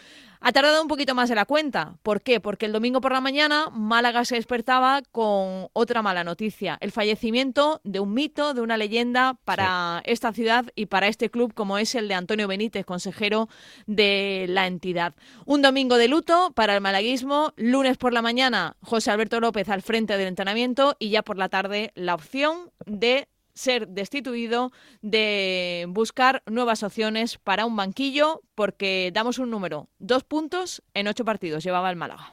Ha tardado un poquito más de la cuenta. ¿Por qué? Porque el domingo por la mañana Málaga se despertaba con otra mala noticia, el fallecimiento de un mito, de una leyenda para esta ciudad y para este club como es el de Antonio Benítez, consejero de la entidad. Un domingo de luto para el malaguismo, lunes por la mañana José Alberto López al frente del entrenamiento y ya por la tarde la opción de ser destituido, de buscar nuevas opciones para un banquillo, porque damos un número, dos puntos en ocho partidos llevaba el Málaga.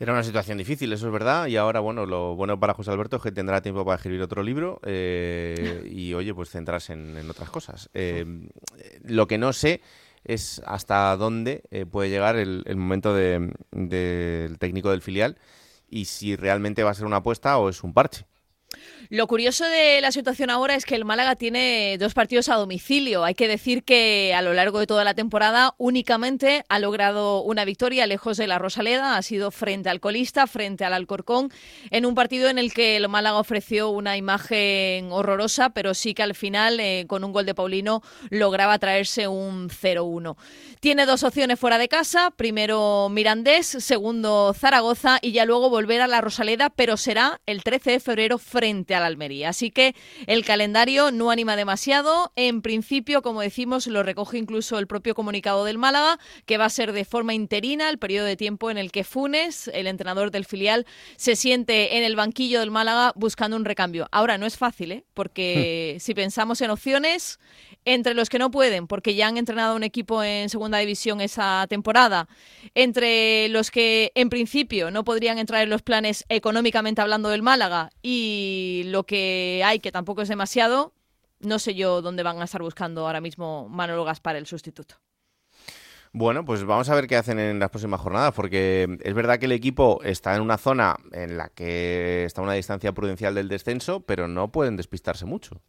Era una situación difícil, eso es verdad, y ahora, bueno, lo bueno para José Alberto es que tendrá tiempo para escribir otro libro eh, y, oye, pues centrarse en, otras cosas. Eh, lo que no sé es hasta dónde eh, puede llegar el, momento del técnico del filial y si realmente va a ser una apuesta o es un parche. Lo curioso de la situación ahora es que el Málaga tiene dos partidos a domicilio. Hay que decir que a lo largo de toda la temporada únicamente ha logrado una victoria lejos de la Rosaleda. Ha sido frente al colista, frente al Alcorcón, en un partido en el que el Málaga ofreció una imagen horrorosa, pero sí que al final, eh, con un gol de Paulino, lograba traerse un 0-1. Tiene dos opciones fuera de casa. Primero Mirandés, segundo Zaragoza y ya luego volver a la Rosaleda, pero será el 13 de febrero frente al Almería. Así que el calendario no anima demasiado. En principio, como decimos, lo recoge incluso el propio comunicado del Málaga, que va a ser de forma interina el periodo de tiempo en el que Funes, el entrenador del filial, se siente en el banquillo del Málaga buscando un recambio. Ahora no es fácil, ¿eh? porque si pensamos en opciones, entre los que no pueden, porque ya han entrenado un equipo en segunda división esa temporada, entre los que en principio no podrían entrar en los planes económicamente hablando del Málaga y lo que hay, que tampoco es demasiado, no sé yo dónde van a estar buscando ahora mismo Manolo Gaspar, el sustituto. Bueno, pues vamos a ver qué hacen en las próximas jornadas, porque es verdad que el equipo está en una zona en la que está a una distancia prudencial del descenso, pero no pueden despistarse mucho.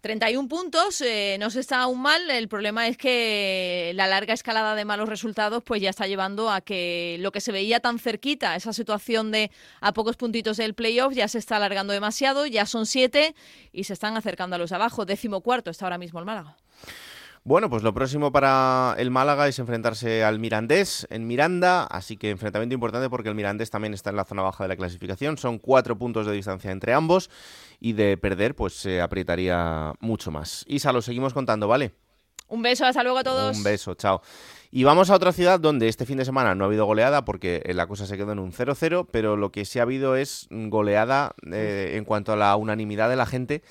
31 puntos, eh, no se está aún mal. El problema es que la larga escalada de malos resultados pues ya está llevando a que lo que se veía tan cerquita, esa situación de a pocos puntitos del playoff, ya se está alargando demasiado. Ya son siete y se están acercando a los de abajo. Décimo cuarto está ahora mismo el Málaga. Bueno, pues lo próximo para el Málaga es enfrentarse al Mirandés en Miranda, así que enfrentamiento importante porque el Mirandés también está en la zona baja de la clasificación, son cuatro puntos de distancia entre ambos y de perder pues se aprietaría mucho más. Isa, lo seguimos contando, ¿vale? Un beso, hasta luego a todos. Un beso, chao. Y vamos a otra ciudad donde este fin de semana no ha habido goleada porque la cosa se quedó en un 0-0, pero lo que sí ha habido es goleada eh, en cuanto a la unanimidad de la gente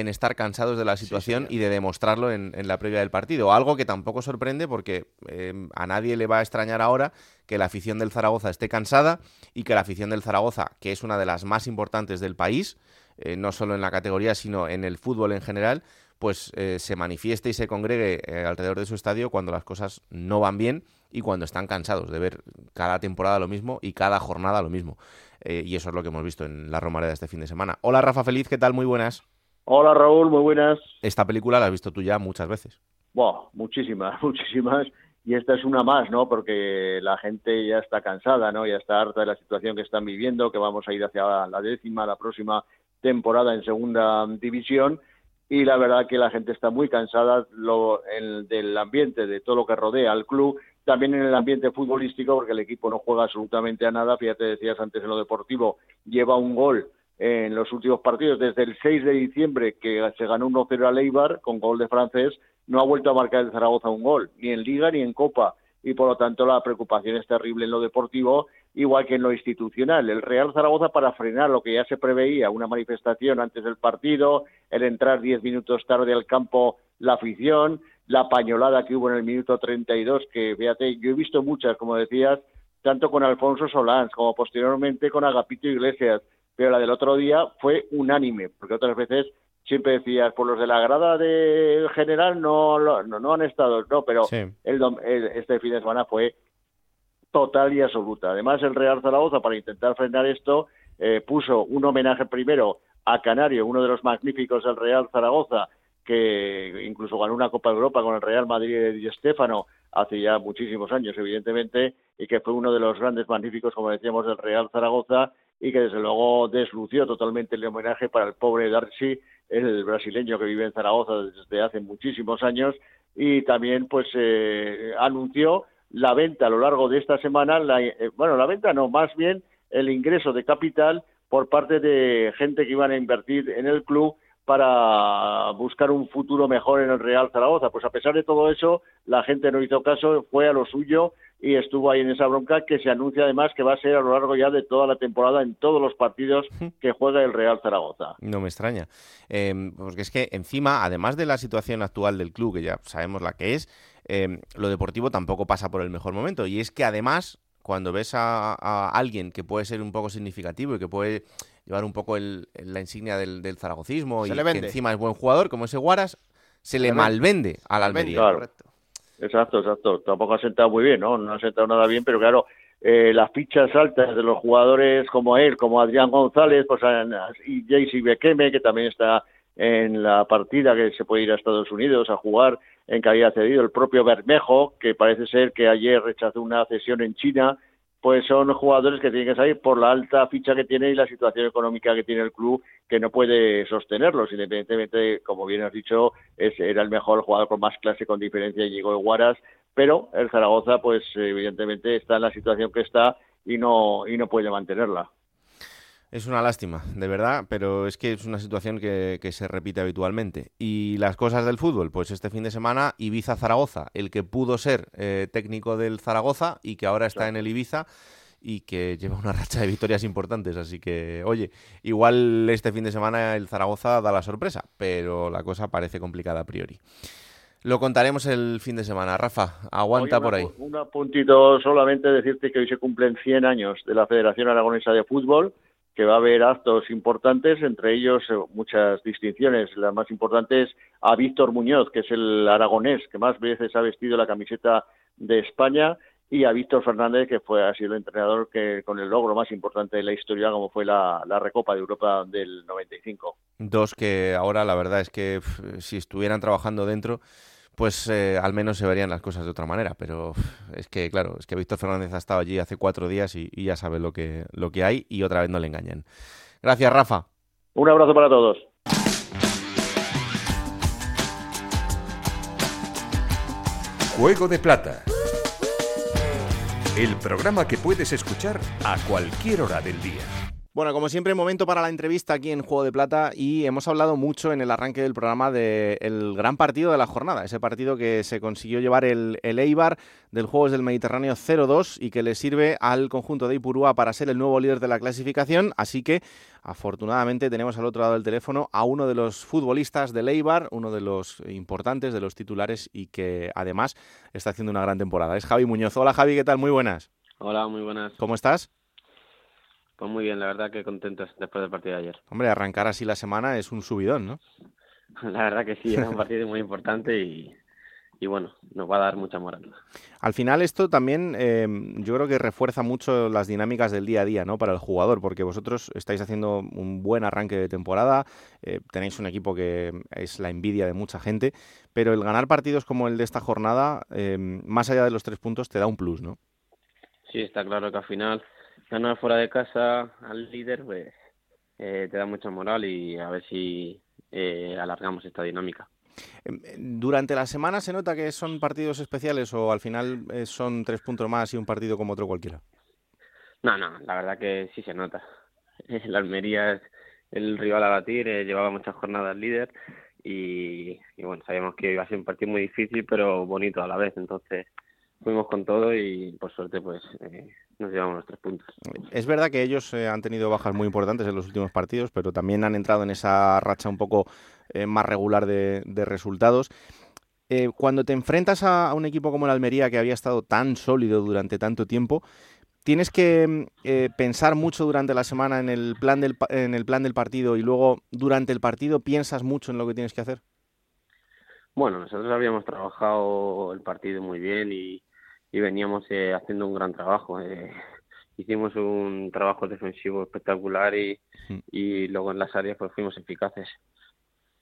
en estar cansados de la situación y de demostrarlo en, la previa del partido. Algo que tampoco sorprende porque eh, a nadie le va a extrañar ahora que la afición del Zaragoza esté cansada y que la afición del Zaragoza, que es una de las más importantes del país, eh, no solo en la categoría, sino en el fútbol en general, pues eh, se manifieste y se congregue alrededor de su estadio cuando las cosas no van bien y cuando están cansados de ver cada temporada lo mismo y cada jornada lo mismo. y eso es lo que hemos visto en la Romareda este fin de semana. Hola Rafa Feliz, ¿qué tal? Muy buenas. Hola Raúl, muy buenas. Esta película la has visto tú ya muchas veces. Buah, muchísimas, muchísimas. Y esta es una más, ¿no? Porque la gente ya está cansada, ¿no? Ya está harta de la situación que están viviendo, que vamos a ir hacia la décima, la próxima temporada en segunda división. Y la verdad que la gente está muy cansada lo, del ambiente, de todo lo que rodea al club, también en el ambiente futbolístico, porque el equipo no juega absolutamente a nada. Fíjate, decías antes en lo deportivo, lleva un gol en los últimos partidos. Desde el 6 de diciembre, que se ganó 1-0 a Leibar con gol de francés, no ha vuelto a marcar el Zaragoza un gol, ni en Liga ni en Copa. Y por lo tanto la preocupación es terrible en lo deportivo, igual que en lo institucional. El Real Zaragoza, para frenar lo que ya se preveía, una manifestación antes del partido, el entrar 10 minutos tarde al campo la afición, la pañolada que hubo en el minuto 32, que fíjate, yo he visto muchas, como decías, tanto con Alfonso Solans como posteriormente con Agapito Iglesias pero la del otro día fue unánime, porque otras veces siempre decías, por los de la grada del general no, no, no han estado, no, pero el, este fin de semana fue total y absoluta. Además, el Real Zaragoza, para intentar frenar esto, eh, puso un homenaje primero a Canario, uno de los magníficos del Real Zaragoza, que incluso ganó una Copa de Europa con el Real Madrid y Estefano hace ya muchísimos años, evidentemente, y que fue uno de los grandes magníficos, como decíamos, del Real Zaragoza, y que desde luego deslució totalmente el homenaje para el pobre Darcy, el brasileño que vive en Zaragoza desde hace muchísimos años y también pues eh, anunció la venta a lo largo de esta semana, la, eh, bueno, la venta no, más bien el ingreso de capital por parte de gente que iban a invertir en el club para buscar un futuro mejor en el Real Zaragoza. Pues a pesar de todo eso, la gente no hizo caso, fue a lo suyo y estuvo ahí en esa bronca que se anuncia además que va a ser a lo largo ya de toda la temporada en todos los partidos que juega el Real Zaragoza. No me extraña, em, porque es que encima, además de la situación actual del club, que ya sabemos la que es, em, lo deportivo tampoco pasa por el mejor momento y es que además cuando ves a, alguien que puede ser un poco significativo y que puede llevar un poco la insignia del, zaragocismo y que encima es buen jugador como ese Guaras, se, le, malvende al Almería. Correcto. Exacto, exacto. Tampoco ha sentado muy bien, ¿no? No ha sentado nada bien, pero claro, eh, las fichas altas de los jugadores como él, como Adrián González, pues y JC Bekeme, que también está en la partida que se puede ir a Estados Unidos a jugar en que había cedido el propio Bermejo, que parece ser que ayer rechazó una cesión en China pues son jugadores que tienen que salir por la alta ficha que tiene y la situación económica que tiene el club que no puede sostenerlos, independientemente, como bien has dicho, es, era el mejor jugador con más clase con diferencia de Guaras, pero el Zaragoza, pues evidentemente está en la situación que está y no, y no puede mantenerla. Es una lástima, de verdad, pero es que es una situación que, que, se repite habitualmente. Y las cosas del fútbol, pues este fin de semana Ibiza-Zaragoza, el que pudo ser eh, técnico del Zaragoza y que ahora está en el Ibiza y que lleva una racha de victorias importantes. Así que, oye, igual este fin de semana el Zaragoza da la sorpresa, pero la cosa parece complicada a priori. Lo contaremos el fin de semana. Rafa, aguanta por ahí. Un puntito solamente decirte que hoy se cumplen 100 años de la Federación Aragonesa de Fútbol que va a haber actos importantes, entre ellos eh, muchas distinciones. La más importante es a Víctor Muñoz, que es el aragonés que más veces ha vestido la camiseta de España, y a Víctor Fernández, que fue ha sido el entrenador que con el logro más importante de la historia, como fue la, la Recopa de Europa del 95. Dos que ahora la verdad es que si estuvieran trabajando dentro pues eh, al menos se verían las cosas de otra manera. Pero es que, claro, es que Víctor Fernández ha estado allí hace cuatro días y, y, ya sabe lo que, lo que hay y otra vez no le engañan. Gracias, Rafa. Un abrazo para todos. Juego de Plata. El programa que puedes escuchar a cualquier hora del día. Bueno, como siempre, momento para la entrevista aquí en Juego de Plata y hemos hablado mucho en el arranque del programa del gran partido de la jornada, ese partido que se consiguió llevar el, el Eibar del Juegos del Mediterráneo 0-2 y que le sirve al conjunto de Ipurúa para ser el nuevo líder de la clasificación, así que afortunadamente tenemos al otro lado del teléfono a uno de los futbolistas del Eibar, uno de los importantes, de los titulares y que además está haciendo una gran temporada. Es Javi Muñoz. Hola Javi, ¿qué tal? Muy buenas. Hola, muy buenas. ¿Cómo estás? Pues muy bien, la verdad que contentos después del partido de ayer. Hombre, arrancar así la semana es un subidón, ¿no? La verdad que sí, era un partido muy importante y, y bueno, nos va a dar mucha moral. Al final esto también eh, yo creo que refuerza mucho las dinámicas del día a día, ¿no? Para el jugador, porque vosotros estáis haciendo un buen arranque de temporada, eh, tenéis un equipo que es la envidia de mucha gente, pero el ganar partidos como el de esta jornada, eh, más allá de los tres puntos, te da un plus, ¿no? Sí, está claro que al final ganar fuera de casa al líder, pues eh, te da mucha moral y a ver si eh, alargamos esta dinámica. ¿Durante la semana se nota que son partidos especiales o al final eh, son tres puntos más y un partido como otro cualquiera? No, no, la verdad que sí se nota. La Almería es el rival a batir, eh, llevaba muchas jornadas líder y, y, bueno, sabíamos que iba a ser un partido muy difícil pero bonito a la vez, entonces fuimos con todo y por suerte pues eh, nos llevamos los tres puntos. Es verdad que ellos eh, han tenido bajas muy importantes en los últimos partidos, pero también han entrado en esa racha un poco eh, más regular de, de resultados. Eh, cuando te enfrentas a, a, un equipo como el Almería, que había estado tan sólido durante tanto tiempo, tienes que pensar mucho durante la semana en el, plan del, en el plan del partido y luego durante el partido piensas mucho en lo que tienes que hacer. Bueno, nosotros habíamos trabajado el partido muy bien y, y veníamos eh, haciendo un gran trabajo. Eh, hicimos un trabajo defensivo espectacular y, mm. y luego en las áreas pues fuimos eficaces.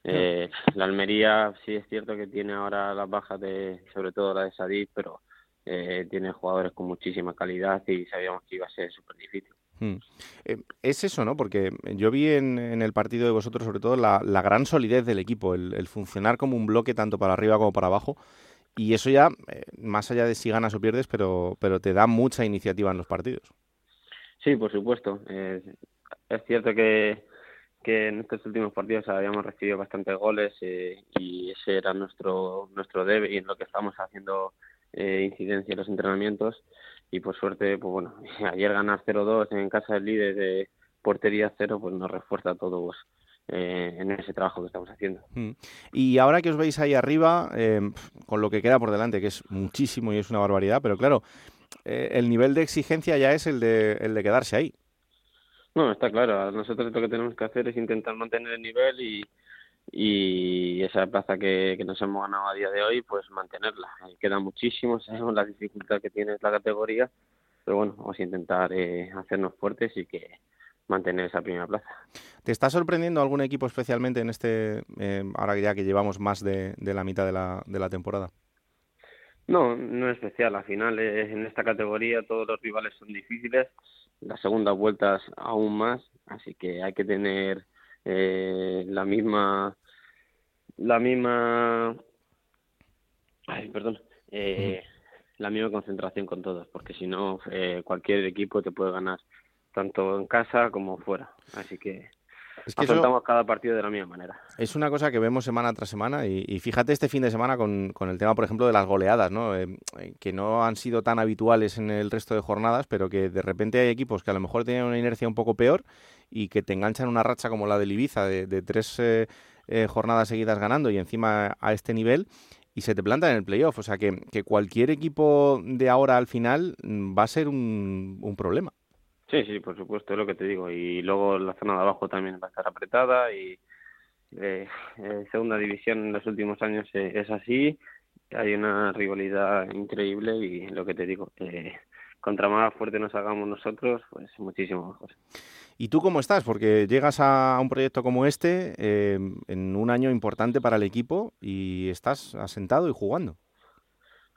Eh, la Almería sí es cierto que tiene ahora las bajas de, sobre todo la de Sadid, pero eh, tiene jugadores con muchísima calidad y sabíamos que iba a ser súper difícil. Hmm. Eh, es eso, ¿no? Porque yo vi en, en, el partido de vosotros sobre todo la, la gran solidez del equipo, el, el, funcionar como un bloque tanto para arriba como para abajo. Y eso ya, eh, más allá de si ganas o pierdes, pero, pero te da mucha iniciativa en los partidos. Sí, por supuesto. Eh, es cierto que, que en estos últimos partidos habíamos recibido bastantes goles eh, y ese era nuestro nuestro debe y en lo que estamos haciendo incidencia en los entrenamientos y por suerte, pues bueno, ayer ganar 0-2 en casa del líder de portería cero, pues nos refuerza a todos eh, en ese trabajo que estamos haciendo. Mm. Y ahora que os veis ahí arriba, eh, con lo que queda por delante, que es muchísimo y es una barbaridad, pero claro, eh, el nivel de exigencia ya es el de, el de quedarse ahí. No, está claro. Nosotros lo que tenemos que hacer es intentar mantener el nivel y, y esa plaza que, que nos hemos ganado a día de hoy, pues mantenerla. Queda muchísimo, sabemos la dificultad que tiene la categoría, pero bueno, vamos a intentar eh, hacernos fuertes y que mantener esa primera plaza. ¿Te está sorprendiendo algún equipo especialmente en este, eh, ahora ya que llevamos más de, de la mitad de la, de la temporada? No, no es especial. Al final, eh, en esta categoría todos los rivales son difíciles, las segundas vueltas aún más, así que hay que tener eh, la misma, la misma, ay, perdón, eh, uh -huh. la misma concentración con todos, porque si no, eh, cualquier equipo te puede ganar tanto en casa como fuera. Así que Es que afrontamos cada partido de la misma manera. Es una cosa que vemos semana tras semana y, y fíjate este fin de semana con, con el tema, por ejemplo, de las goleadas, ¿no? Eh, eh, que no han sido tan habituales en el resto de jornadas, pero que de repente hay equipos que a lo mejor tienen una inercia un poco peor y que te enganchan una racha como la del Ibiza de, de tres eh, eh, jornadas seguidas ganando y encima a este nivel y se te plantan en el playoff. O sea que, que cualquier equipo de ahora al final mm, va a ser un, un problema. Sí, sí, por supuesto, es lo que te digo. Y luego la zona de abajo también va a estar apretada y eh, eh, segunda división en los últimos años eh, es así. Hay una rivalidad increíble y lo que te digo, eh, contra más fuerte nos hagamos nosotros, pues muchísimo mejor. ¿Y tú cómo estás? Porque llegas a un proyecto como este en un año importante para el equipo y estás asentado y jugando.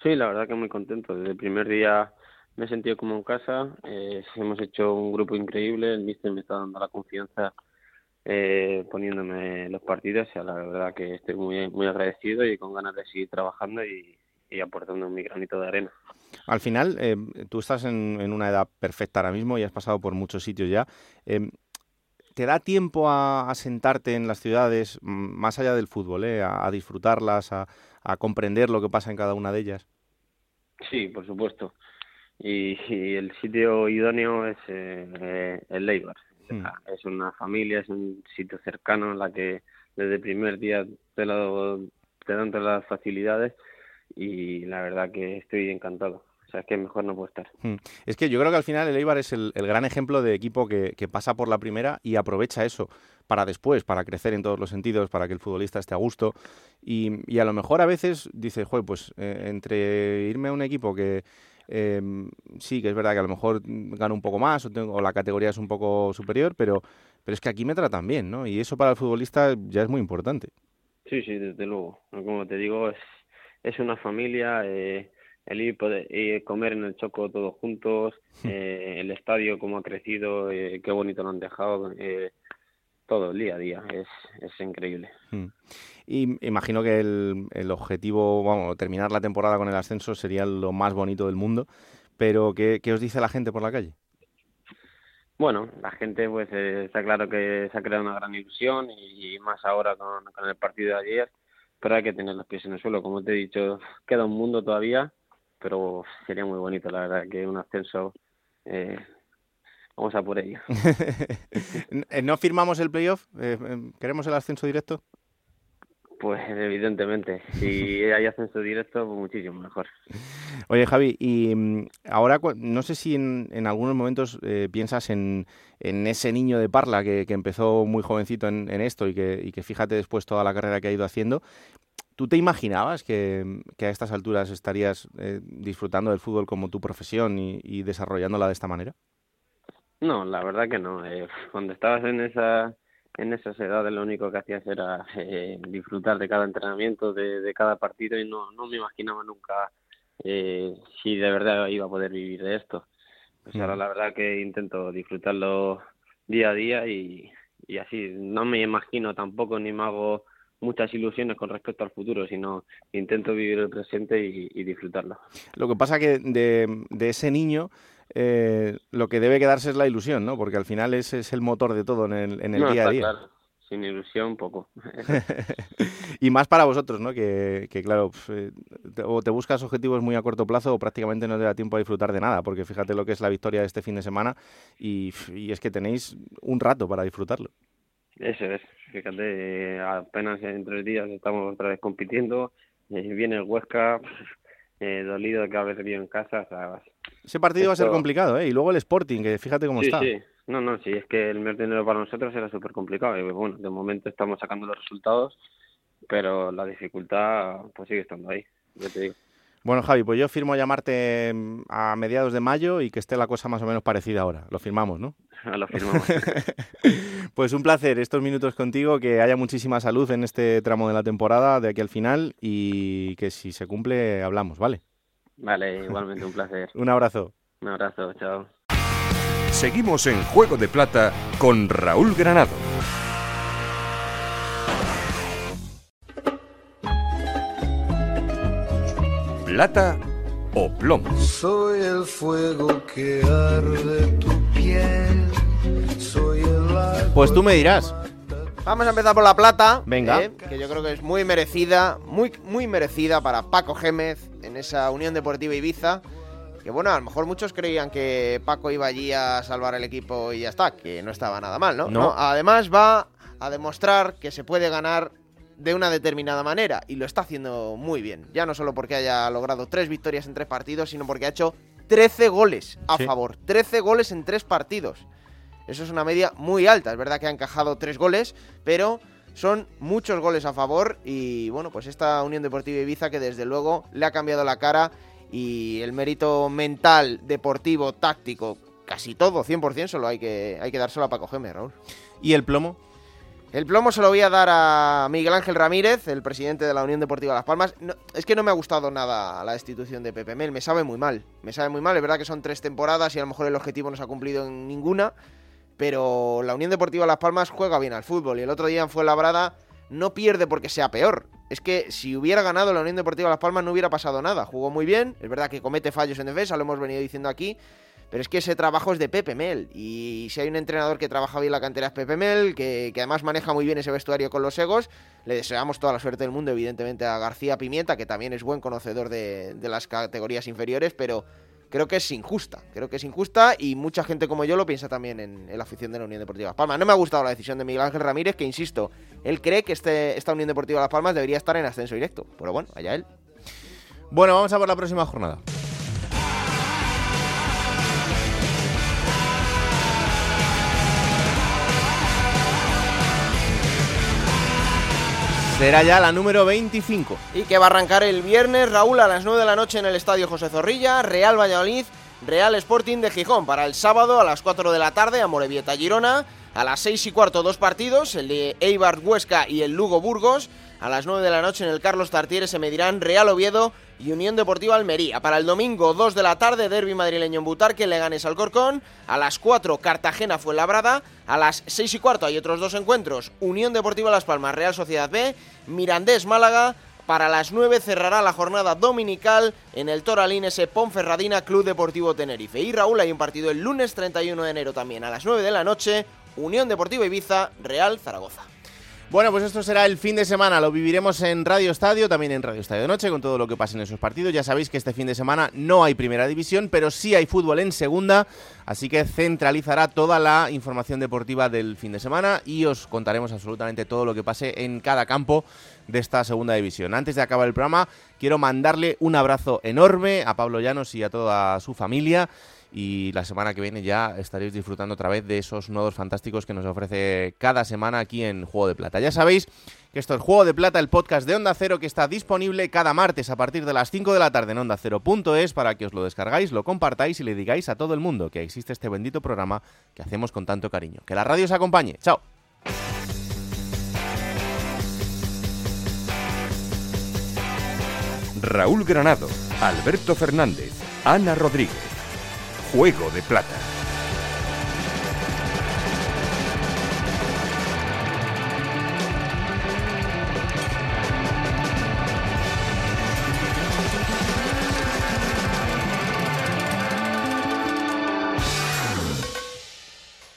Sí, la verdad que muy contento. Desde el primer día me he sentido como en casa. eh, hemos hecho un grupo increíble. El míster me está dando la confianza eh, poniéndome los partidos. Y la verdad que estoy muy, muy agradecido y con ganas de seguir trabajando y, y aportando mi granito de arena. Al final, eh, tú estás en, en una edad perfecta ahora mismo y has pasado por muchos sitios ya. Eh, ¿Te da tiempo a, a sentarte en las ciudades, más allá del fútbol, eh, a, a disfrutarlas, a, a comprender lo que pasa en cada una de ellas? Sí, por supuesto. Y, y el sitio idóneo es eh, el Leibar. Hmm. Es una familia, es un sitio cercano en la que desde el primer día te, lo, te dan todas las facilidades y la verdad que estoy encantado. O sea, es que mejor no puedo estar. Mm. Es que yo creo que al final el Eibar es el, el gran ejemplo de equipo que, que pasa por la primera y aprovecha eso para después, para crecer en todos los sentidos, para que el futbolista esté a gusto. Y, y a lo mejor a veces dices, joder, pues eh, entre irme a un equipo que eh, sí, que es verdad que a lo mejor gano un poco más o, tengo- o la categoría es un poco superior, pero, pero es que aquí me tratan bien, ¿no? Y eso para el futbolista ya es muy importante. Sí, sí, desde luego. Como te digo, es, es una familia. Eh, el ir poder, comer en el Choco todos juntos, eh, el estadio cómo ha crecido, eh, qué bonito lo han dejado, eh, todo el día a día. Es, es increíble. Mm. Y imagino que el, el objetivo, vamos, terminar la temporada con el ascenso sería lo más bonito del mundo, pero ¿qué, qué os dice la gente por la calle? Bueno, la gente pues eh, está claro que se ha creado una gran ilusión y, y más ahora con, con el partido de ayer, pero hay que tener los pies en el suelo. Como te he dicho, queda un mundo todavía, pero sería muy bonito, la verdad, que un ascenso, eh, vamos a por ello. Eh, ¿No firmamos el playoff? Eh, eh, ¿Queremos el ascenso directo? Pues evidentemente, si hay ascenso directo, pues muchísimo mejor. Oye, Javi, y mm, ahora no sé si en, en algunos momentos eh, piensas en, en ese niño de Parla que, que empezó muy jovencito en, en esto y que, y que fíjate después toda la carrera que ha ido haciendo. ¿Tú te imaginabas que, que a estas alturas estarías eh, disfrutando del fútbol como tu profesión y, y desarrollándola de esta manera? No, la verdad que no. Eh, cuando estabas en esa en esas edades lo único que hacías era eh, disfrutar de cada entrenamiento, de, de cada partido y no, no me imaginaba nunca eh, si de verdad iba a poder vivir de esto. Pues ahora la verdad que intento disfrutarlo día a día y, y así no me imagino tampoco ni me hago muchas ilusiones con respecto al futuro, sino intento vivir el presente y, y disfrutarlo. Lo que pasa que de, de ese niño eh, lo que debe quedarse es la ilusión, ¿no? Porque al final ese es el motor de todo en el, en el No, día a día. claro. Sin ilusión, poco. y más para vosotros, ¿no? Que, que claro, eh, te, o te buscas objetivos muy a corto plazo o prácticamente no te da tiempo a disfrutar de nada, porque fíjate lo que es la victoria de este fin de semana y, y es que tenéis un rato para disfrutarlo. Eso es, fíjate, eh, apenas en tres días estamos otra vez compitiendo, viene el Huesca, eh, dolido de que haber perdido en casa, o sea, Ese partido va a ser complicado, ¿eh? Y luego el Sporting, que fíjate cómo sí, está. sí, no, no, sí, es que el mes de enero para nosotros era súper complicado, y bueno, de momento estamos sacando los resultados, pero la dificultad pues sigue estando ahí, yo te digo. Bueno, Javi, pues yo firmo llamarte mm, a mediados de mayo y que esté la cosa más o menos parecida ahora. Lo firmamos, ¿no? Lo firmamos. Pues un placer estos minutos contigo, que haya muchísima salud en este tramo de la temporada, de aquí al final, y que si se cumple, hablamos, ¿vale? Vale, igualmente un placer. Un abrazo. Un abrazo, chao. Seguimos en Juego de Plata con Raúl Granado. Plata o plomo. Soy el fuego que arde tu piel. Pues tú me dirás. Vamos a empezar por la plata. Venga. eh, que yo creo que es muy merecida, muy, muy merecida para Paco Gémez en esa Unión Deportiva Ibiza. Que bueno, a lo mejor muchos creían que Paco iba allí a salvar el equipo y ya está, que no estaba nada mal, ¿no? No. Además va a demostrar que se puede ganar de una determinada manera y lo está haciendo muy bien. Ya no solo porque haya logrado tres victorias en tres partidos, sino porque ha hecho 13 goles a Sí. favor. 13 goles en tres partidos. Eso es una media muy alta. Es verdad que ha encajado tres goles, pero son muchos goles a favor. Y bueno, pues esta Unión Deportiva Ibiza que desde luego le ha cambiado la cara y el mérito mental, deportivo, táctico, casi todo, 100%, solo hay que, hay que dárselo a Paco Raúl. ¿Y el plomo? El plomo se lo voy a dar a Miguel Ángel Ramírez, el presidente de la Unión Deportiva Las Palmas. Es que no me ha gustado nada la destitución de Pepe Mel, me sabe muy mal. Me sabe muy mal, es verdad que son tres temporadas y a lo mejor el objetivo no se ha cumplido en ninguna, pero la Unión Deportiva Las Palmas juega bien al fútbol y el otro día en Fuenlabrada no pierde porque sea peor. Es que si hubiera ganado la Unión Deportiva Las Palmas no hubiera pasado nada. Jugó muy bien, es verdad que comete fallos en defensa, lo hemos venido diciendo aquí, pero es que ese trabajo es de Pepe Mel. Y si hay un entrenador que trabaja bien la cantera es Pepe Mel, que, que además maneja muy bien ese vestuario con los egos. Le deseamos toda la suerte del mundo, evidentemente, a García Pimienta, que también es buen conocedor de, de las categorías inferiores, pero creo que es injusta. Creo que es injusta y mucha gente como yo lo piensa también en, la afición de la Unión Deportiva Las Palmas. No me ha gustado la decisión de Miguel Ángel Ramírez, que insisto, él cree que este, esta Unión Deportiva Las Palmas debería estar en ascenso directo. Pero bueno, allá él. Bueno, vamos a por la próxima jornada. Será ya la número 25. Y que va a arrancar el viernes, Raúl, a las 9 de la noche en el Estadio José Zorrilla, Real Valladolid, Real Sporting de Gijón. Para el sábado a las 4 de la tarde, Amorebieta Girona. A las 6 y cuarto, dos partidos, el de Eibar Huesca y el Lugo Burgos. A las 9 de la noche en el Carlos Tartiere se medirán Real Oviedo y Unión Deportiva Almería. Para el domingo, 2 de la tarde, Derby madrileño en Butarque, Leganes Alcorcón. A las 4, Cartagena Fuenlabrada. A las 6 y cuarto hay otros dos encuentros, Unión Deportiva Las Palmas, Real Sociedad B, Mirandés Málaga. Para las 9 cerrará la jornada dominical en el Toralín ese Ponferradina Club Deportivo Tenerife. Y Raúl, hay un partido el lunes 31 de enero también a las 9 de la noche, Unión Deportiva Ibiza, Real Zaragoza. Bueno, pues esto será el fin de semana. Lo viviremos en Radio Estadio, también en Radio Estadio de Noche, con todo lo que pase en esos partidos. Ya sabéis que este fin de semana no hay primera división, pero sí hay fútbol en segunda. Así que centralizará toda la información deportiva del fin de semana y os contaremos absolutamente todo lo que pase en cada campo de esta segunda división. Antes de acabar el programa, quiero mandarle un abrazo enorme a Pablo Llanos y a toda su familia y la semana que viene ya estaréis disfrutando otra vez de esos nodos fantásticos que nos ofrece cada semana aquí en Juego de Plata. Ya sabéis que esto es Juego de Plata, el podcast de Onda Cero que está disponible cada martes a partir de las 5 de la tarde en Onda Cero.es para que os lo descargáis, lo compartáis y le digáis a todo el mundo que existe este bendito programa que hacemos con tanto cariño. Que la radio os acompañe. Chao. Raúl Granado, Alberto Fernández, Ana Rodríguez. Juego de Plata.